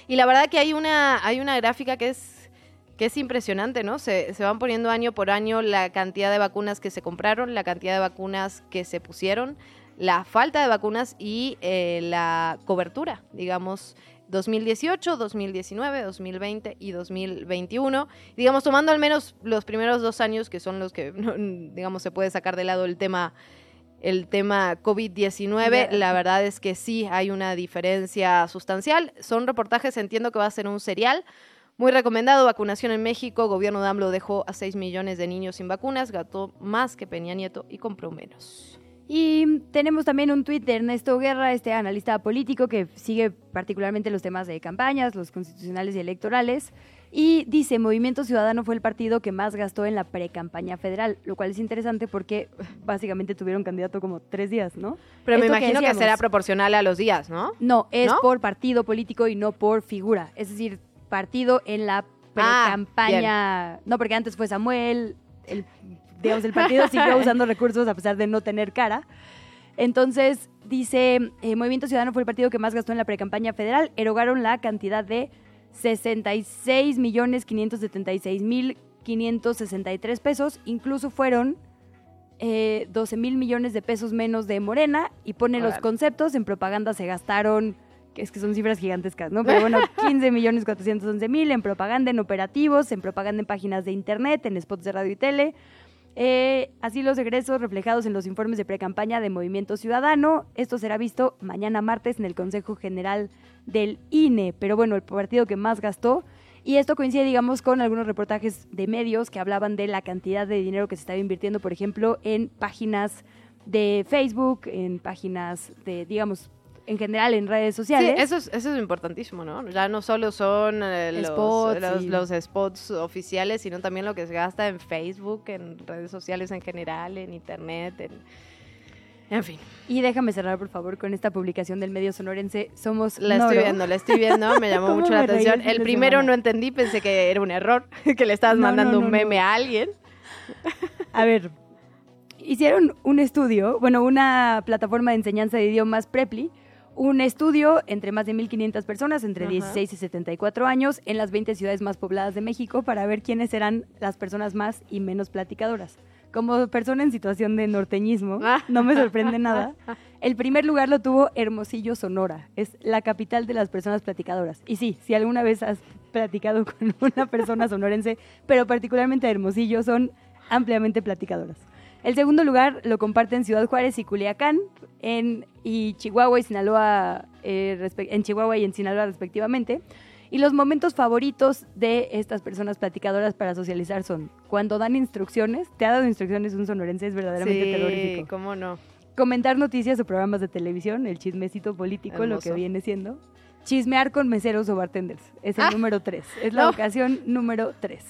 y la verdad que hay una, hay una gráfica que es que es impresionante, ¿no? Se, se, van poniendo año por año la cantidad de vacunas que se compraron, la cantidad de vacunas que se pusieron, la falta de vacunas y eh, la cobertura, digamos, 2018, 2019, 2020 y 2021. Digamos, tomando al menos los primeros dos años, que son los que, (laughs) digamos, se puede sacar de lado el tema el tema COVID-19, la verdad es que sí hay una diferencia sustancial. Son reportajes, entiendo que va a ser un serial, muy recomendado, vacunación en México. Gobierno de AMLO dejó a 6 millones de niños sin vacunas, gastó más que Peña Nieto y compró menos. Y tenemos también un tuit de Ernesto Guerra, este analista político que sigue particularmente los temas de campañas, los constitucionales y electorales. Y dice, Movimiento Ciudadano fue el partido que más gastó en la pre-campaña federal, lo cual es interesante porque (laughs) básicamente tuvieron candidato como tres días, ¿no? Pero me imagino que, será proporcional a los días, ¿no? No, es ¿No? por partido político y no por figura. Es decir, partido en la Ah, pre-campaña. no, porque antes fue Samuel, el, digamos, el partido (laughs) siguió usando recursos a pesar de no tener cara. Entonces, dice, eh, Movimiento Ciudadano fue el partido que más gastó en la pre-campaña federal. Erogaron la cantidad de 66 millones 576 mil 563 pesos. Incluso fueron eh, 12 mil millones de pesos menos de Morena. Y pone los conceptos. En propaganda se gastaron, que es que son cifras gigantescas, ¿no? Pero bueno, (laughs) 15 millones 411 mil en propaganda, en operativos, en propaganda en páginas de internet, en spots de radio y tele. Eh, así los egresos reflejados en los informes de precampaña de Movimiento Ciudadano. Esto será visto mañana martes en el Consejo General del INE. Pero bueno, el partido que más gastó. Y esto coincide, digamos, con algunos reportajes de medios que hablaban de la cantidad de dinero que se estaba invirtiendo, por ejemplo, en páginas de Facebook, en páginas de, digamos, en general en redes Sí, sociales. eso es, eso es importantísimo, ¿no? Ya no solo son eh, los, Spots los, y- los spots oficiales, sino también lo que se gasta en Facebook, en redes sociales en general, en internet, en, en fin. Y déjame cerrar, por favor, con esta publicación del medio sonorense Somos La estoy viendo, la estoy viendo, me llamó (laughs) ¿Cómo mucho la atención. el primero no entendí, pensé que era un error, (laughs) que le estabas No, mandando no, un meme a alguien. A ver, hicieron un estudio, bueno, una plataforma de enseñanza de idiomas Preply, un estudio entre más de 1.500 personas entre Ajá. 16 y 74 años en las 20 ciudades más pobladas de México para ver quiénes eran las personas más y menos platicadoras. Como persona en situación de norteñismo, no me sorprende nada. (laughs) El primer lugar lo tuvo Hermosillo, Sonora. Es la capital de las personas platicadoras. Y sí, si alguna vez has platicado con (laughs) una persona sonorense, pero particularmente Hermosillo, son ampliamente platicadoras. El segundo lugar lo comparten Ciudad Juárez y Culiacán, en, y Chihuahua y Sinaloa, eh, en Chihuahua y en Sinaloa respectivamente. Y los momentos favoritos de estas personas platicadoras para socializar son cuando dan instrucciones, te ha dado instrucciones un sonorense, es verdaderamente Sí, terrorífico. cómo no. Comentar noticias o programas de televisión, el chismecito político, lo que viene siendo. Chismear con meseros o bartenders, es el Ah. número tres, es la No. ocasión número tres.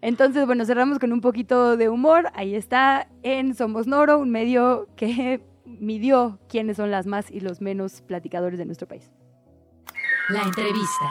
Entonces, bueno, cerramos con un poquito de humor. Ahí está en Somos Noro, un medio que (laughs) midió quiénes son las más y los menos platicadores de nuestro país. La entrevista.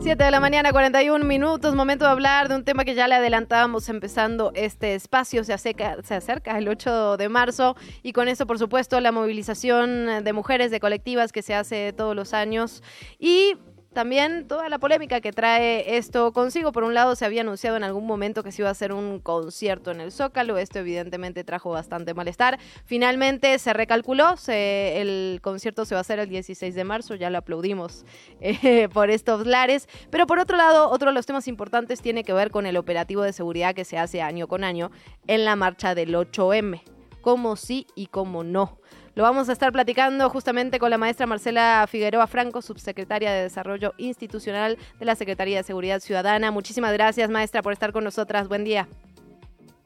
7 de la mañana, 41 minutos, momento de hablar de un tema que ya le adelantábamos empezando este espacio, se acerca, se acerca el 8 de marzo y con eso, por supuesto, la movilización de mujeres, de colectivas que se hace todos los años y también toda la polémica que trae esto consigo. Por un lado, se había anunciado en algún momento que se iba a hacer un concierto en el Zócalo. Esto evidentemente trajo bastante malestar. Finalmente se recalculó. se- el concierto se va a hacer el 16 de marzo. Ya lo aplaudimos (laughs) eh, por estos lares. Pero por otro lado, otro de los temas importantes tiene que ver con el operativo de seguridad que se hace año con año en la marcha del 8M. Cómo sí y cómo no. Lo vamos a estar platicando justamente con la maestra Marcela Figueroa Franco, subsecretaria de Desarrollo Institucional de la Secretaría de Seguridad Ciudadana. Muchísimas gracias, maestra, por estar con nosotras. Buen día.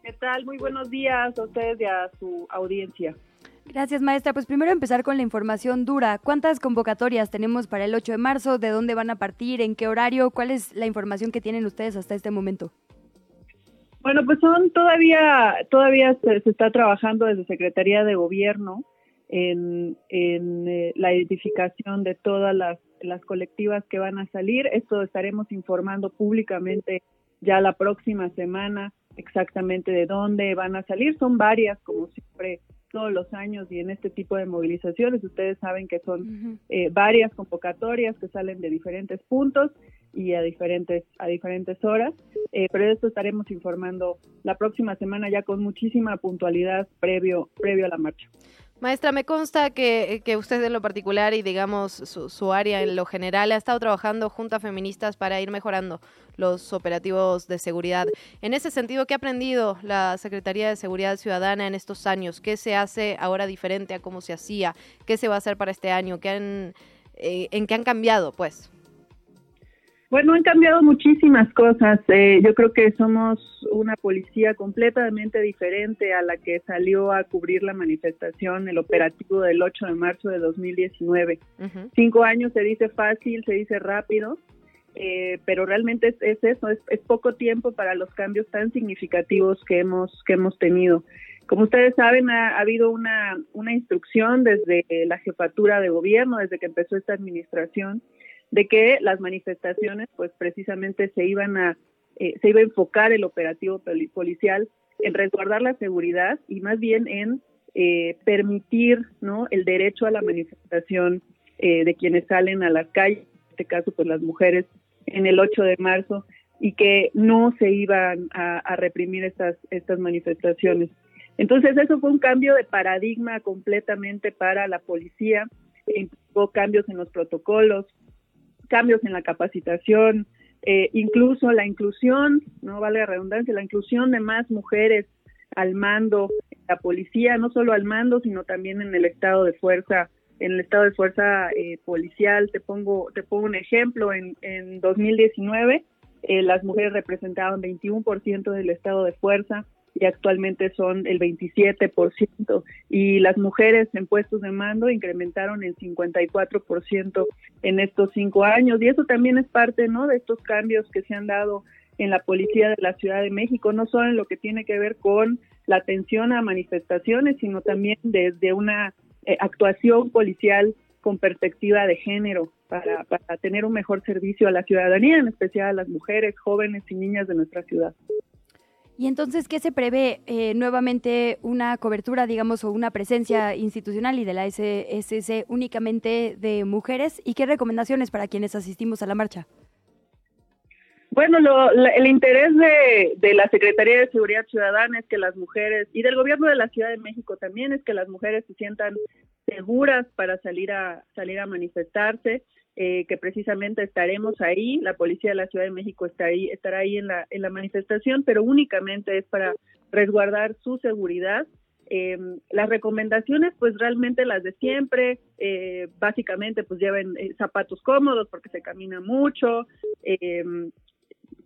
¿Qué tal? Muy buenos días a ustedes y a su audiencia. Gracias, maestra. Pues primero empezar con la información dura. ¿Cuántas convocatorias tenemos para el 8 de marzo? ¿De dónde van a partir? ¿En qué horario? ¿Cuál es la información que tienen ustedes hasta este momento? Bueno, pues son todavía, todavía se, se está trabajando desde Secretaría de Gobierno en, en eh, la identificación de todas las, las colectivas que van a salir. Esto estaremos informando públicamente ya la próxima semana exactamente de dónde van a salir. Son varias, como siempre, todos los años y en este tipo de movilizaciones. Ustedes saben que son eh, varias convocatorias que salen de diferentes puntos y a diferentes a diferentes horas, eh, pero de esto estaremos informando la próxima semana ya con muchísima puntualidad previo previo a la marcha. Maestra, me consta que, usted en lo particular y digamos su, área en lo general ha estado trabajando junto a feministas para ir mejorando los operativos de seguridad. En ese sentido, ¿qué ha aprendido la Secretaría de Seguridad Ciudadana en estos años? ¿Qué se hace ahora diferente a cómo se hacía? ¿Qué se va a hacer para este año? ¿Qué han, eh, ¿En qué han cambiado, pues? Bueno, han cambiado muchísimas cosas. Eh, yo creo que somos una policía completamente diferente a la que salió a cubrir la manifestación, el operativo del 8 de marzo de 2019. Uh -huh. Cinco años se dice fácil, se dice rápido, eh, pero realmente es, es eso, es, es, poco tiempo para los cambios tan significativos que hemos, que hemos tenido. Como ustedes saben, ha, ha habido una, una instrucción desde la jefatura de gobierno, desde que empezó esta administración, de que las manifestaciones pues precisamente se iban a eh, se iba a enfocar el operativo policial en resguardar la seguridad y más bien en eh, permitir no el derecho a la manifestación eh, de quienes salen a las calles en este caso pues las mujeres en el 8 de marzo y que no se iban a, a reprimir estas estas manifestaciones. Entonces eso fue un cambio de paradigma completamente para la policía implicó cambios en los protocolos cambios en la capacitación, eh, incluso la inclusión, no vale la redundancia, la inclusión de más mujeres al mando, la policía, no solo al mando, sino también en el estado de fuerza, en el estado de fuerza eh, policial. Te pongo, te pongo un ejemplo, en, en 2019 eh, las mujeres representaban 21% del estado de fuerza, y actualmente son el 27% y las mujeres en puestos de mando incrementaron el 54% en estos cinco años. Y eso también es parte no de estos cambios que se han dado en la policía de la Ciudad de México no solo en lo que tiene que ver con la atención a manifestaciones sino también desde una eh, actuación policial con perspectiva de género para, para tener un mejor servicio a la ciudadanía en especial a las mujeres jóvenes y niñas de nuestra ciudad y entonces, ¿qué se prevé? Eh, nuevamente una cobertura, digamos, o una presencia institucional y de la SSC únicamente de mujeres. ¿Y qué recomendaciones para quienes asistimos a la marcha? Bueno, lo, la, el interés de, de, la Secretaría de Seguridad Ciudadana es que las mujeres, y del gobierno de la Ciudad de México también, es que las mujeres se sientan seguras para salir a, salir a manifestarse. Eh, que precisamente estaremos ahí, la policía de la Ciudad de México está ahí, estará ahí en la, en la manifestación, pero únicamente es para resguardar su seguridad Eh, las recomendaciones, pues realmente las de siempre, eh, básicamente pues lleven eh, zapatos cómodos porque se camina mucho,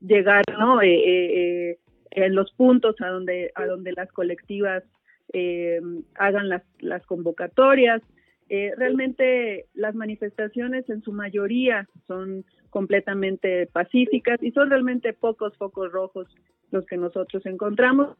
llegar ¿no? en los puntos a donde, a donde las colectivas hagan las, las convocatorias. Realmente las manifestaciones en su mayoría son completamente pacíficas y son realmente pocos focos rojos los que nosotros encontramos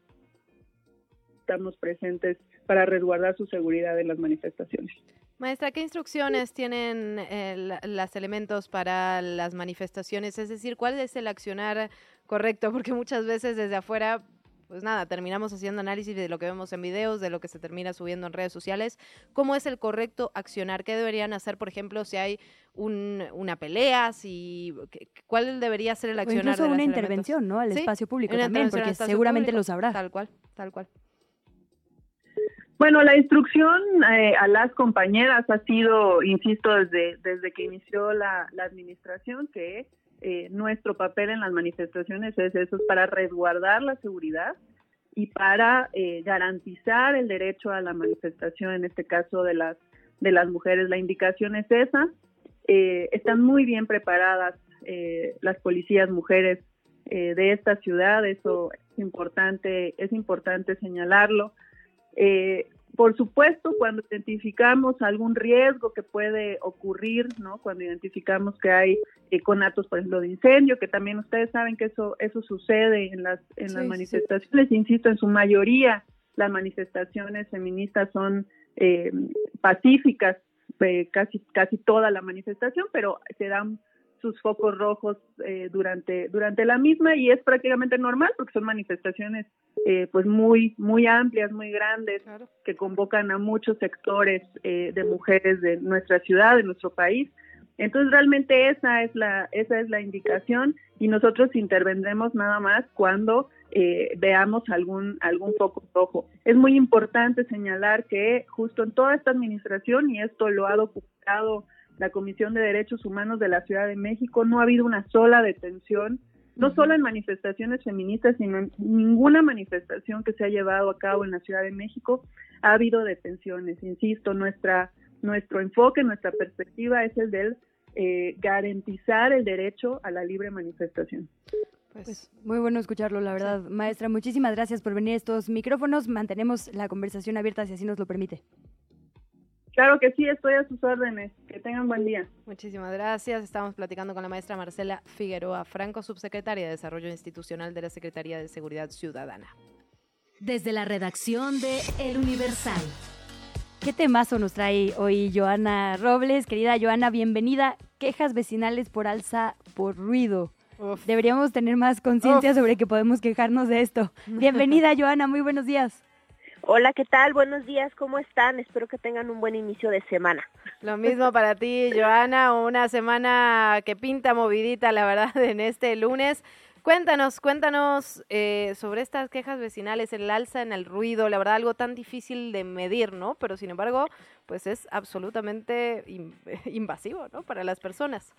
estamos presentes para resguardar su seguridad en las manifestaciones. Maestra, ¿qué instrucciones tienen eh, los elementos para las manifestaciones? Es decir, ¿cuál es el accionar correcto? Porque muchas veces desde afuera, pues nada, terminamos haciendo análisis de lo que vemos en videos, de lo que se termina subiendo en redes sociales. ¿Cómo es el correcto accionar? ¿Qué deberían hacer, por ejemplo, si hay una pelea? Si, ¿Cuál debería ser el accionar? incluso una intervención, ¿no? Al espacio público también, porque seguramente lo sabrá. Tal cual, tal cual. Bueno, la instrucción eh, a las compañeras ha sido, insisto, desde, desde que inició la, administración, que eh, nuestro papel en las manifestaciones es eso, es para resguardar la seguridad y para eh, garantizar el derecho a la manifestación, en este caso de las, de las mujeres. La indicación es esa. están muy bien preparadas las policías mujeres de esta ciudad, eso es importante, es importante señalarlo. Eh, por supuesto, cuando identificamos algún riesgo que puede ocurrir, ¿no? Cuando identificamos que hay eh, conatos, por ejemplo, de incendio, que también ustedes saben que eso eso sucede en las en las manifestaciones, insisto, en su mayoría las manifestaciones feministas son eh, pacíficas, eh, casi casi toda la manifestación, pero se dan sus focos rojos eh, durante, durante la misma y es prácticamente normal porque son manifestaciones eh, pues muy, muy amplias, muy grandes, que convocan a muchos sectores eh, de mujeres de nuestra ciudad, de nuestro país. Entonces realmente esa es la, esa es la indicación y nosotros intervendremos nada más cuando veamos algún, algún foco rojo. Es muy importante señalar que justo en toda esta administración, y esto lo ha documentado la Comisión de Derechos Humanos de la Ciudad de México, no ha habido una sola detención, no solo en manifestaciones feministas, sino en ninguna manifestación que se ha llevado a cabo en la Ciudad de México ha habido detenciones. Insisto, nuestra, nuestro enfoque, nuestra perspectiva es el del eh, garantizar el derecho a la libre manifestación. Pues, pues, muy bueno escucharlo, la verdad. Maestra, muchísimas gracias por venir a estos micrófonos. Mantenemos la conversación abierta si así nos lo permite. Claro que sí, estoy a sus órdenes. Que tengan buen día. Muchísimas gracias. Estamos platicando con la maestra Marcela Figueroa Franco, subsecretaria de Desarrollo Institucional de la Secretaría de Seguridad Ciudadana. Desde la redacción de El Universal. ¿Qué temazo nos trae hoy Joana Robles? Querida Joana, bienvenida. Quejas vecinales por alza por ruido. Deberíamos tener más conciencia sobre que podemos quejarnos de esto. Bienvenida, (laughs) Joana, muy buenos días. Hola, ¿qué tal? Buenos días, ¿cómo están? Espero que tengan un buen inicio de semana. Lo mismo para ti, Joana, una semana que pinta movidita, la verdad, (laughs) en este lunes. Cuéntanos, cuéntanos eh, sobre estas quejas vecinales, el alza en el ruido, la verdad algo tan difícil de medir, ¿no? Pero sin embargo, pues es absolutamente (laughs) invasivo, ¿no? Para las personas.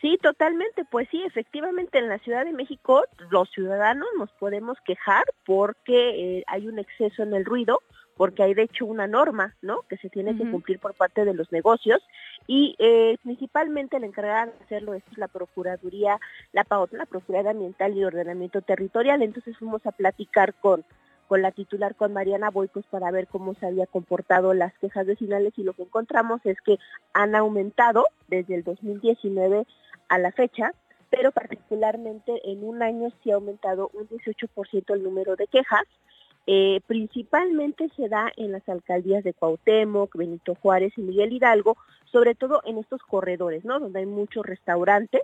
Sí, totalmente. Pues sí, efectivamente en la Ciudad de México los ciudadanos nos podemos quejar porque eh, hay un exceso en el ruido, porque hay de hecho una norma, ¿no? Que se tiene que cumplir por parte de los negocios y eh, principalmente la encargada de hacerlo es la Procuraduría, la PAOT, la Procuraduría Ambiental y Ordenamiento Territorial. Entonces fuimos a platicar con con la titular, con Mariana Boicos, para ver cómo se había comportado las quejas vecinales y lo que encontramos es que han aumentado desde el 2019 a la fecha, pero particularmente en un año sí ha aumentado un 18% el número de quejas. Eh, principalmente se da en las alcaldías de Cuauhtémoc, Benito Juárez y Miguel Hidalgo, sobre todo en estos corredores, ¿no? Donde hay muchos restaurantes,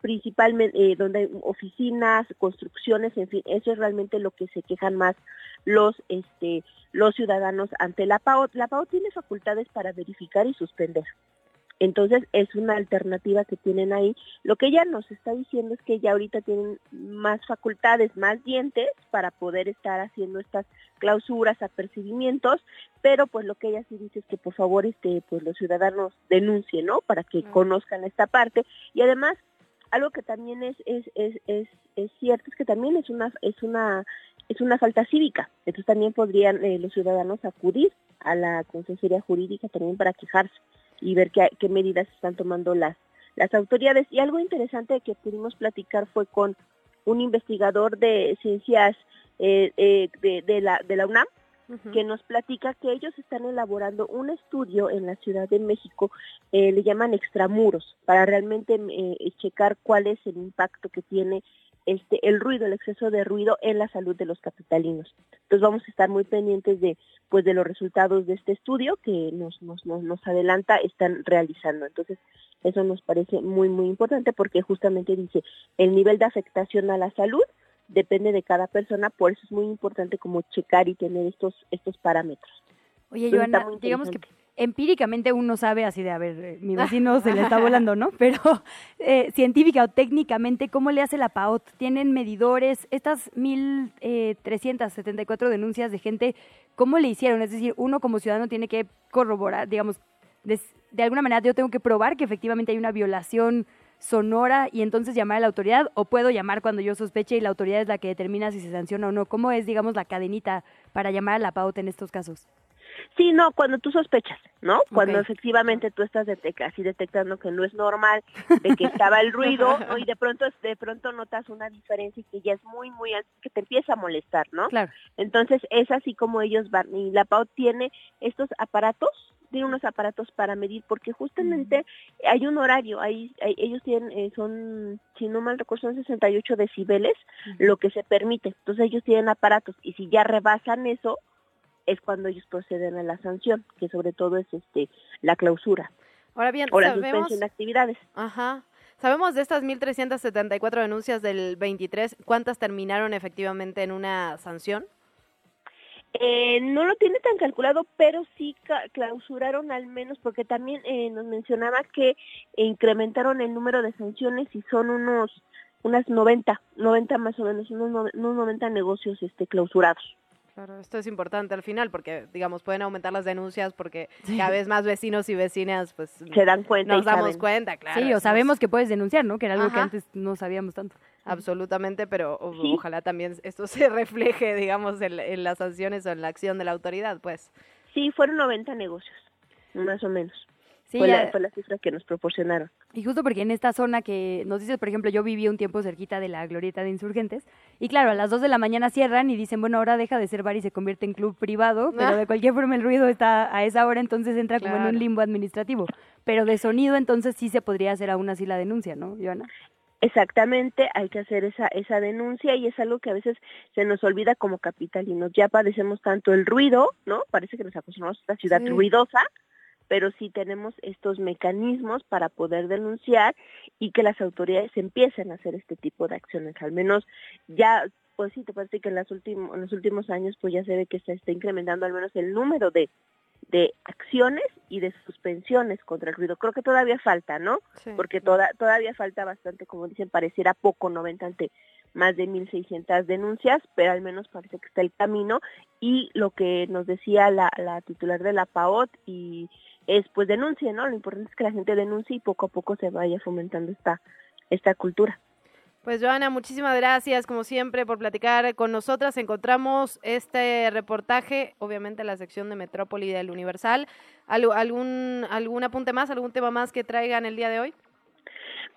principalmente eh, donde hay oficinas, construcciones, en fin, eso es realmente lo que se quejan más los este los ciudadanos ante la PAO. La PAO tiene facultades para verificar y suspender. Entonces es una alternativa que tienen ahí. Lo que ella nos está diciendo es que ya ahorita tienen más facultades, más dientes para poder estar haciendo estas clausuras, apercibimientos, pero pues lo que ella sí dice es que por favor este pues los ciudadanos denuncien, ¿no? Para que conozcan esta parte y además algo que también es es, es, es, es cierto es que también es una es una es una falta cívica. Entonces también podrían eh, los ciudadanos acudir a la Consejería Jurídica también para quejarse y ver qué, qué medidas están tomando las, las autoridades. Y algo interesante que pudimos platicar fue con un investigador de ciencias eh, eh, de, de, la, de la UNAM, que nos platica que ellos están elaborando un estudio en la Ciudad de México, eh, le llaman extramuros, para realmente eh, checar cuál es el impacto que tiene este el ruido, el exceso de ruido en la salud de los capitalinos. Entonces vamos a estar muy pendientes de pues de los resultados de este estudio que nos nos, nos, nos adelanta están realizando. Entonces eso nos parece muy muy importante porque justamente dice el nivel de afectación a la salud depende de cada persona, por eso es muy importante como checar y tener estos estos parámetros. Oye, Joana, digamos que empíricamente uno sabe así de, a ver, eh, mi vecino se le está volando, ¿no? (laughs) Pero eh, científica o técnicamente, ¿cómo le hace la PAOT? ¿Tienen medidores? Estas 1.374 denuncias de gente, ¿cómo le hicieron? Es decir, uno como ciudadano tiene que corroborar, digamos, de, de alguna manera yo tengo que probar que efectivamente hay una violación sonora y entonces llamar a la autoridad o puedo llamar cuando yo sospeche y la autoridad es la que determina si se sanciona o no? ¿Cómo es, digamos, la cadenita para llamar a la PAOT en estos casos? Sí, no, cuando tú sospechas, ¿no? Cuando efectivamente tú estás así detectando que no es normal, de que estaba el ruido, (laughs) ¿no? y de pronto de pronto notas una diferencia y que ya es muy, muy alto, que te empieza a molestar, ¿no? Claro. Entonces es así como ellos van, y la PAO tiene estos aparatos, tiene unos aparatos para medir, porque justamente hay un horario, hay, hay ellos tienen, eh, son, si no mal recuerdo, son 68 decibeles, lo que se permite, entonces ellos tienen aparatos, y si ya rebasan eso, es cuando ellos proceden a la sanción, que sobre todo es este la clausura. Ahora bien, o la sabemos, suspensión de actividades. Ajá. Sabemos de estas 1.374 denuncias del 23, ¿cuántas terminaron efectivamente en una sanción? Eh, no lo tiene tan calculado, pero sí clausuraron al menos, porque también eh, nos mencionaba que incrementaron el número de sanciones y son unos unas 90, 90 más o menos, unos, unos 90 negocios este clausurados. Claro, esto es importante al final porque, digamos, pueden aumentar las denuncias porque cada vez más vecinos y vecinas, pues, se dan cuenta. Nos y damos saben. cuenta, claro. Sí, o sabemos que puedes denunciar, ¿no? Que era algo que antes no sabíamos tanto. Absolutamente, pero o- ojalá también esto (laughs) se refleje, digamos, en, en las sanciones o en la acción de la autoridad, pues. Sí, fueron 90 negocios, más o menos. Sí, fue, la, fue la cifra que nos proporcionaron. Y justo porque en esta zona que nos dices, por ejemplo, yo viví un tiempo cerquita de la glorieta de insurgentes, y claro, a las 2 de la mañana cierran y dicen, bueno, ahora deja de ser bar y se convierte en club privado, pero Ah. de cualquier forma el ruido está a esa hora, entonces entra como en un limbo administrativo. Pero de sonido, entonces sí se podría hacer aún así la denuncia, ¿no, Joana? Exactamente, hay que hacer esa, esa denuncia y es algo que a veces se nos olvida como capitalinos. Ya padecemos tanto el ruido, ¿no? Parece que nos acostumbramos a esta ciudad Sí. ruidosa, pero sí tenemos estos mecanismos para poder denunciar y que las autoridades empiecen a hacer este tipo de acciones. Al menos ya, pues sí, te parece que en, las últimos en los últimos años pues ya se ve que se está incrementando al menos el número de, de acciones y de suspensiones contra el ruido. Creo que todavía falta, ¿no? Sí. Porque toda, todavía falta bastante, como dicen, pareciera poco, 90 ante más de 1.600 denuncias, pero al menos parece que está el camino. Y lo que nos decía la, la titular de la PAOT y es pues denuncie, ¿no? Lo importante es que la gente denuncie y poco a poco se vaya fomentando esta, esta cultura. Pues Joana, muchísimas gracias como siempre por platicar con nosotras. Encontramos este reportaje, obviamente en la sección de Metrópoli del Universal. ¿Algo- ¿Algún, algún apunte más, algún tema más que traigan el día de hoy?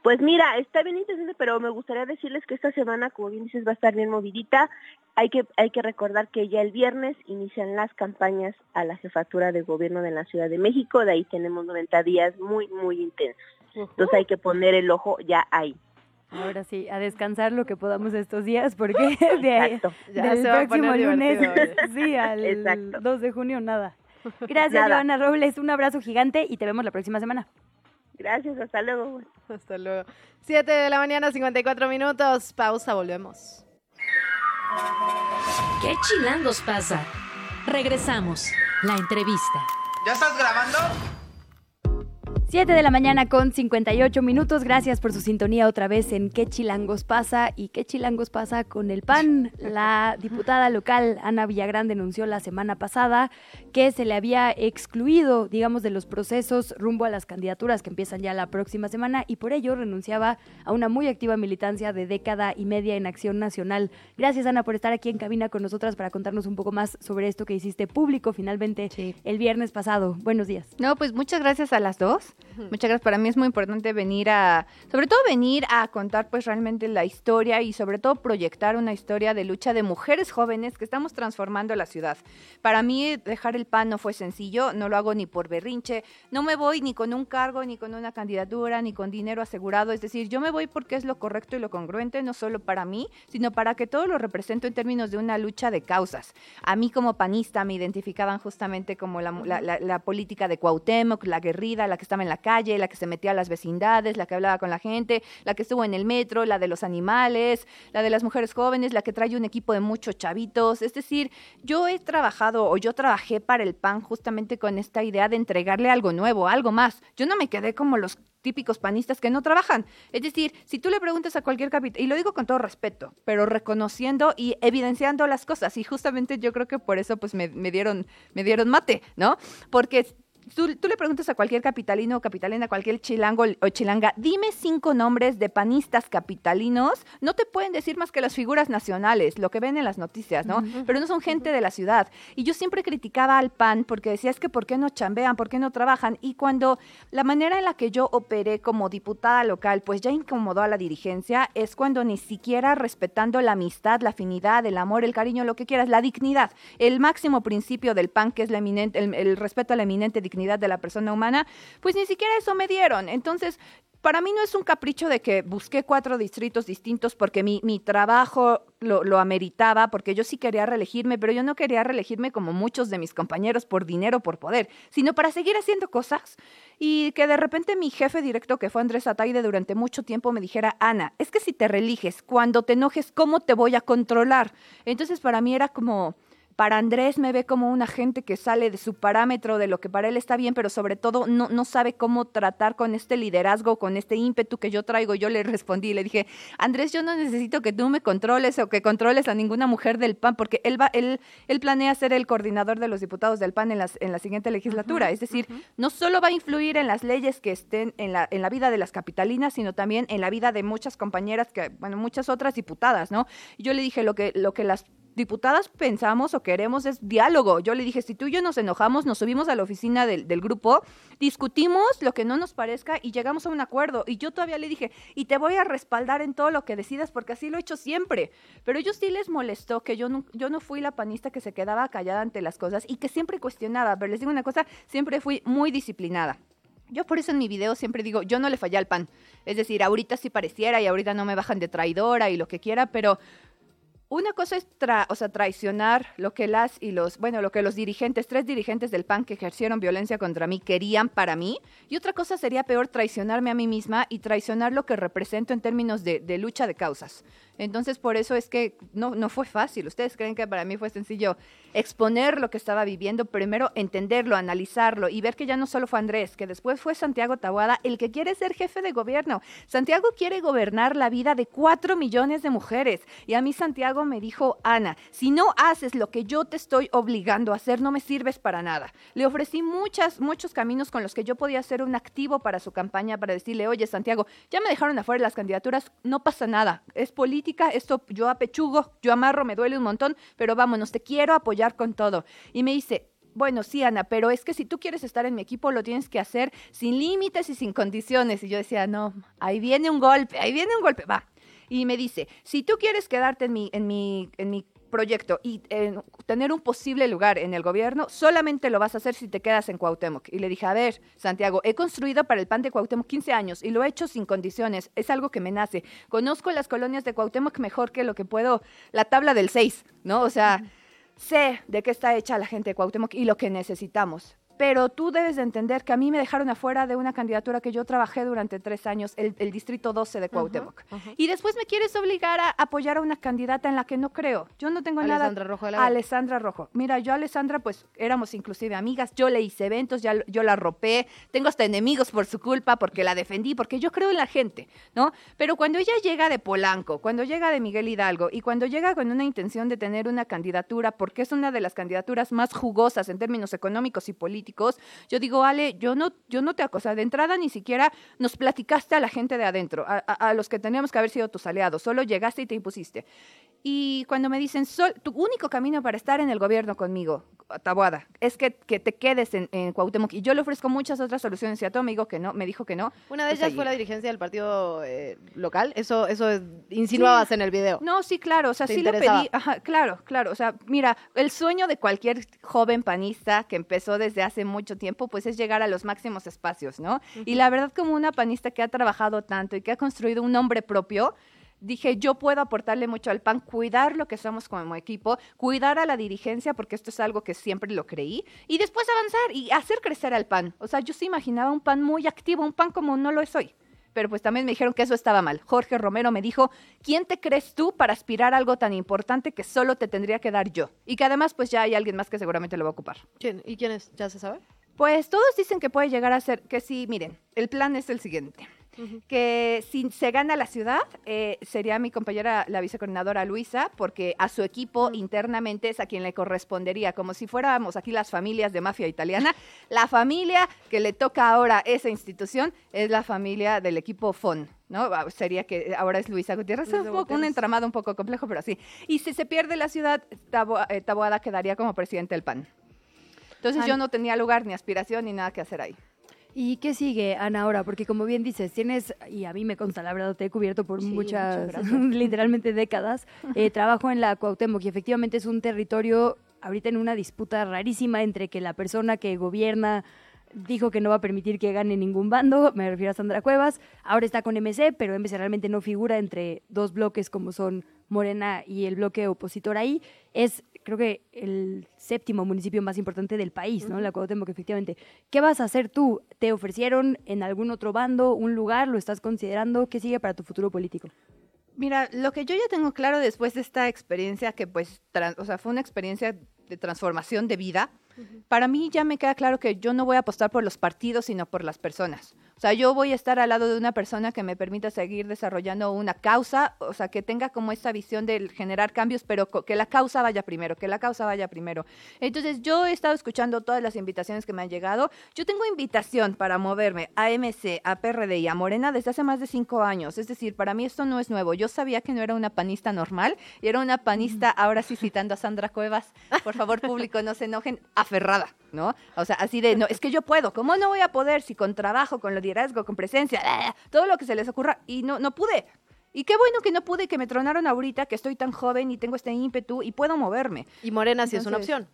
Pues mira, está bien interesante, pero me gustaría decirles que esta semana, como bien dices, va a estar bien movidita. Hay que, hay que recordar que ya el viernes inician las campañas a la jefatura de gobierno de la Ciudad de México. De ahí tenemos 90 días muy, muy intensos. Entonces hay que poner el ojo ya ahí. Ahora sí, a descansar lo que podamos estos días, porque (laughs) de ahí, (laughs) del próximo lunes, (laughs) sí, al Exacto. 2 de junio, nada. Gracias, Nada. Joana Robles, un abrazo gigante y te vemos la próxima semana. Gracias, hasta luego. (laughs) Hasta luego. 7 de la mañana, 54 minutos. Pausa, volvemos. ¿Qué chilangos pasa? Regresamos. La entrevista. ¿Ya estás grabando? 7 de la mañana con 58 minutos. Gracias por su sintonía otra vez en ¿Qué chilangos pasa? ¿Y qué chilangos pasa con el PAN? La diputada local Ana Villagrán denunció la semana pasada que se le había excluido, digamos, de los procesos rumbo a las candidaturas que empiezan ya la próxima semana y por ello renunciaba a una muy activa militancia de década y media en Acción Nacional. Gracias, Ana, por estar aquí en cabina con nosotras para contarnos un poco más sobre esto que hiciste público finalmente el viernes pasado. Buenos días. No, pues muchas gracias a las dos. Muchas gracias. Para mí es muy importante venir a, sobre todo venir a contar pues realmente la historia y sobre todo proyectar una historia de lucha de mujeres jóvenes que estamos transformando la ciudad. Para mí dejar el PAN no fue sencillo, no lo hago ni por berrinche, no me voy ni con un cargo, ni con una candidatura, ni con dinero asegurado. Es decir, yo me voy porque es lo correcto y lo congruente, no solo para mí, sino para que todo lo represento en términos de una lucha de causas. A mí como panista me identificaban justamente como la, la, la política de Cuauhtémoc, la guerrida, la que estaba en la calle, la que se metía a las vecindades, la que hablaba con la gente, la que estuvo en el metro, la de los animales, la de las mujeres jóvenes, la que trae un equipo de muchos chavitos. Es decir, yo he trabajado o yo trabajé para el PAN justamente con esta idea de entregarle algo nuevo, algo más. Yo no me quedé como los típicos panistas que no trabajan. Es decir, si tú le preguntas a cualquier capital, y lo digo con todo respeto, pero reconociendo y evidenciando las cosas, y justamente yo creo que por eso pues me, me dieron, me dieron mate, ¿no? Porque Tú, le preguntas a cualquier capitalino o capitalina, cualquier chilango o chilanga, dime cinco nombres de panistas capitalinos, no te pueden decir más que las figuras nacionales, lo que ven en las noticias, ¿no? Pero no son gente de la ciudad. Y yo siempre criticaba al PAN porque decía, es que ¿por qué no chambean? ¿Por qué no trabajan? Y cuando la manera en la que yo operé como diputada local, pues ya incomodó a la dirigencia, es cuando ni siquiera respetando la amistad, la afinidad, el amor, el cariño, lo que quieras, la dignidad, el máximo principio del PAN, que es la eminente, el, el respeto a la eminente dignidad de la persona humana, pues ni siquiera eso me dieron. Entonces, para mí no es un capricho de que busqué cuatro distritos distintos porque mi, mi trabajo lo, lo, ameritaba, porque yo sí quería reelegirme, pero yo no quería reelegirme como muchos de mis compañeros por dinero, por poder, sino para seguir haciendo cosas y que de repente mi jefe directo, que fue Andrés Ataide durante mucho tiempo, me dijera, Ana, es que si te reeliges, cuando te enojes, ¿cómo te voy a controlar? Entonces para mí era como para Andrés me ve como un agente que sale de su parámetro, de lo que para él está bien, pero sobre todo no, no sabe cómo tratar con este liderazgo, con este ímpetu que yo traigo. Yo le respondí, le dije, Andrés, yo no necesito que tú me controles o que controles a ninguna mujer del PAN, porque él va, él, él planea ser el coordinador de los diputados del PAN en, las, en la siguiente legislatura. es decir, no solo va a influir en las leyes que estén en la, en la vida de las capitalinas, sino también en la vida de muchas compañeras, que, bueno, muchas otras diputadas, ¿no? Yo le dije lo que, lo que las diputadas pensamos o queremos es diálogo. Yo le dije, si tú y yo nos enojamos, nos subimos a la oficina del, grupo, discutimos lo que no nos parezca y llegamos a un acuerdo. Y yo todavía le dije, y te voy a respaldar en todo lo que decidas porque así lo he hecho siempre. Pero ellos sí les molestó que yo no, yo no fui la panista que se quedaba callada ante las cosas y que siempre cuestionaba. Pero les digo una cosa, siempre fui muy disciplinada. Yo por eso en mi video siempre digo, yo no le fallé al pan. Es decir, ahorita sí pareciera y ahorita no me bajan de traidora y lo que quiera, pero una cosa es o sea, traicionar lo que las y los, bueno, lo que los dirigentes, tres dirigentes del PAN que ejercieron violencia contra mí querían para mí. Y otra cosa sería peor traicionarme a mí misma y traicionar lo que represento en términos de, de lucha de causas. Entonces, por eso es que no, no fue fácil. Ustedes creen que para mí fue sencillo exponer lo que estaba viviendo, primero entenderlo, analizarlo y ver que ya no solo fue Andrés, que después fue Santiago Tabuada el que quiere ser jefe de gobierno. Santiago quiere gobernar la vida de cuatro millones de mujeres. Y a mí Santiago me dijo, Ana, si no haces lo que yo te estoy obligando a hacer, no me sirves para nada. Le ofrecí muchas, muchos caminos con los que yo podía ser un activo para su campaña, para decirle, oye, Santiago, ya me dejaron afuera las candidaturas, no pasa nada, es política esto yo apechugo, yo amarro, me duele un montón, pero vámonos, te quiero apoyar con todo. Y me dice, bueno, sí, Ana, pero es que si tú quieres estar en mi equipo, lo tienes que hacer sin límites y sin condiciones. Y yo decía, no, ahí viene un golpe, ahí viene un golpe, va. Y me dice, si tú quieres quedarte en mi, en mi, en mi proyecto y eh, tener un posible lugar en el gobierno, solamente lo vas a hacer si te quedas en Cuauhtémoc. Y le dije, a ver, Santiago, he construido para el PAN de Cuauhtémoc 15 años y lo he hecho sin condiciones, es algo que me nace. Conozco las colonias de Cuauhtémoc mejor que lo que puedo, la tabla del 6, ¿no? O sea, sé de qué está hecha la gente de Cuauhtémoc y lo que necesitamos pero tú debes de entender que a mí me dejaron afuera de una candidatura que yo trabajé durante tres años, el, el Distrito 12 de Cuauhtémoc. Y después me quieres obligar a apoyar a una candidata en la que no creo. Yo no tengo nada... Alessandra Rojo de la. Alessandra Rojo. Mira, yo a Alessandra, pues éramos inclusive amigas, yo le hice eventos, ya, yo la ropé, tengo hasta enemigos por su culpa, porque la defendí, porque yo creo en la gente, ¿no? Pero cuando ella llega de Polanco, cuando llega de Miguel Hidalgo y cuando llega con una intención de tener una candidatura, porque es una de las candidaturas más jugosas en términos económicos y políticos, yo digo, Ale, yo no, yo no te acoso. De entrada ni siquiera nos platicaste a la gente de adentro, a, a- a los que teníamos que haber sido tus aliados, solo llegaste y te impusiste. Y cuando me dicen, "Sol- tu único camino para estar en el gobierno conmigo, Taboada, es que, que te quedes en, en Cuauhtémoc. Y yo le ofrezco muchas otras soluciones. Y a todo me dijo que no, me dijo que no. Una de pues ellas fue la dirigencia del partido eh, local. Eso, eso es- insinuabas Sí. en el video. No, sí, claro, o sea, ¿Te sí lo interesaba? pedí, ajá, claro, claro, o sea, mira, el sueño de cualquier joven panista que empezó desde hace mucho tiempo, pues es llegar a los máximos espacios, ¿no? Y la verdad, como una panista que ha trabajado tanto y que ha construido un nombre propio, dije, yo puedo aportarle mucho al PAN, cuidar lo que somos como equipo, cuidar a la dirigencia, porque esto es algo que siempre lo creí, y después avanzar y hacer crecer al PAN. O sea, yo sí imaginaba un PAN muy activo, un PAN como no lo es hoy. Pero pues también me dijeron que eso estaba mal. Jorge Romero me dijo, ¿quién te crees tú para aspirar a algo tan importante que solo te tendría que dar yo? Y que además pues ya hay alguien más que seguramente lo va a ocupar. ¿Quién? ¿Y quién es? ¿Ya se sabe? Pues todos dicen que puede llegar a ser, que sí, miren, el plan es el siguiente. Que si se gana la ciudad, eh, sería mi compañera, la vicecoordinadora Luisa, porque a su equipo internamente es a quien le correspondería, como si fuéramos aquí las familias de mafia italiana. (laughs) La familia que le toca ahora esa institución es la familia del equipo FON. ¿no? Ah, Sería que ahora es Luisa Gutiérrez, Luisa un, poco- un entramado un poco complejo, pero sí. Y si se pierde la ciudad, Tabo- eh, Taboada quedaría como presidente del PAN. Entonces An- yo no tenía lugar ni aspiración ni nada que hacer ahí. ¿Y qué sigue, Ana, ahora? Porque como bien dices, tienes, y a mí me consta, la verdad, te he cubierto por Sí, muchas, (laughs) literalmente décadas, eh, (laughs) trabajo en la Cuauhtémoc y efectivamente es un territorio ahorita en una disputa rarísima entre que la persona que gobierna dijo que no va a permitir que gane ningún bando, me refiero a Sandra Cuevas, ahora está con MC, pero MC realmente no figura entre dos bloques como son Morena y el bloque opositor ahí, es creo que el séptimo municipio más importante del país, ¿no? La Cuauhtémoc, efectivamente. ¿Qué vas a hacer tú? ¿Te ofrecieron en algún otro bando un lugar? ¿Lo estás considerando? ¿Qué sigue para tu futuro político? Mira, lo que yo ya tengo claro después de esta experiencia, que pues, o sea, fue una experiencia de transformación de vida, para mí ya me queda claro que yo no voy a apostar por los partidos, sino por las personas. O sea, yo voy a estar al lado de una persona que me permita seguir desarrollando una causa, o sea, que tenga como esta visión de generar cambios, pero que la causa vaya primero, que la causa vaya primero. Entonces, yo he estado escuchando todas las invitaciones que me han llegado. Yo tengo invitación para moverme a MC, a PRD y a Morena desde hace más de cinco años. Es decir, para mí esto no es nuevo. Yo sabía que no era una panista normal, y era una panista, ahora sí citando a Sandra Cuevas, por favor, público, no se enojen, aferrada, ¿no? O sea, así de, no, es que yo puedo, ¿cómo no voy a poder si con trabajo, con liderazgo, con presencia, todo lo que se les ocurra, y no, no pude. Y qué bueno que no pude, que me tronaron ahorita, que estoy tan joven y tengo este ímpetu y puedo moverme. Y Morena sí es una opción.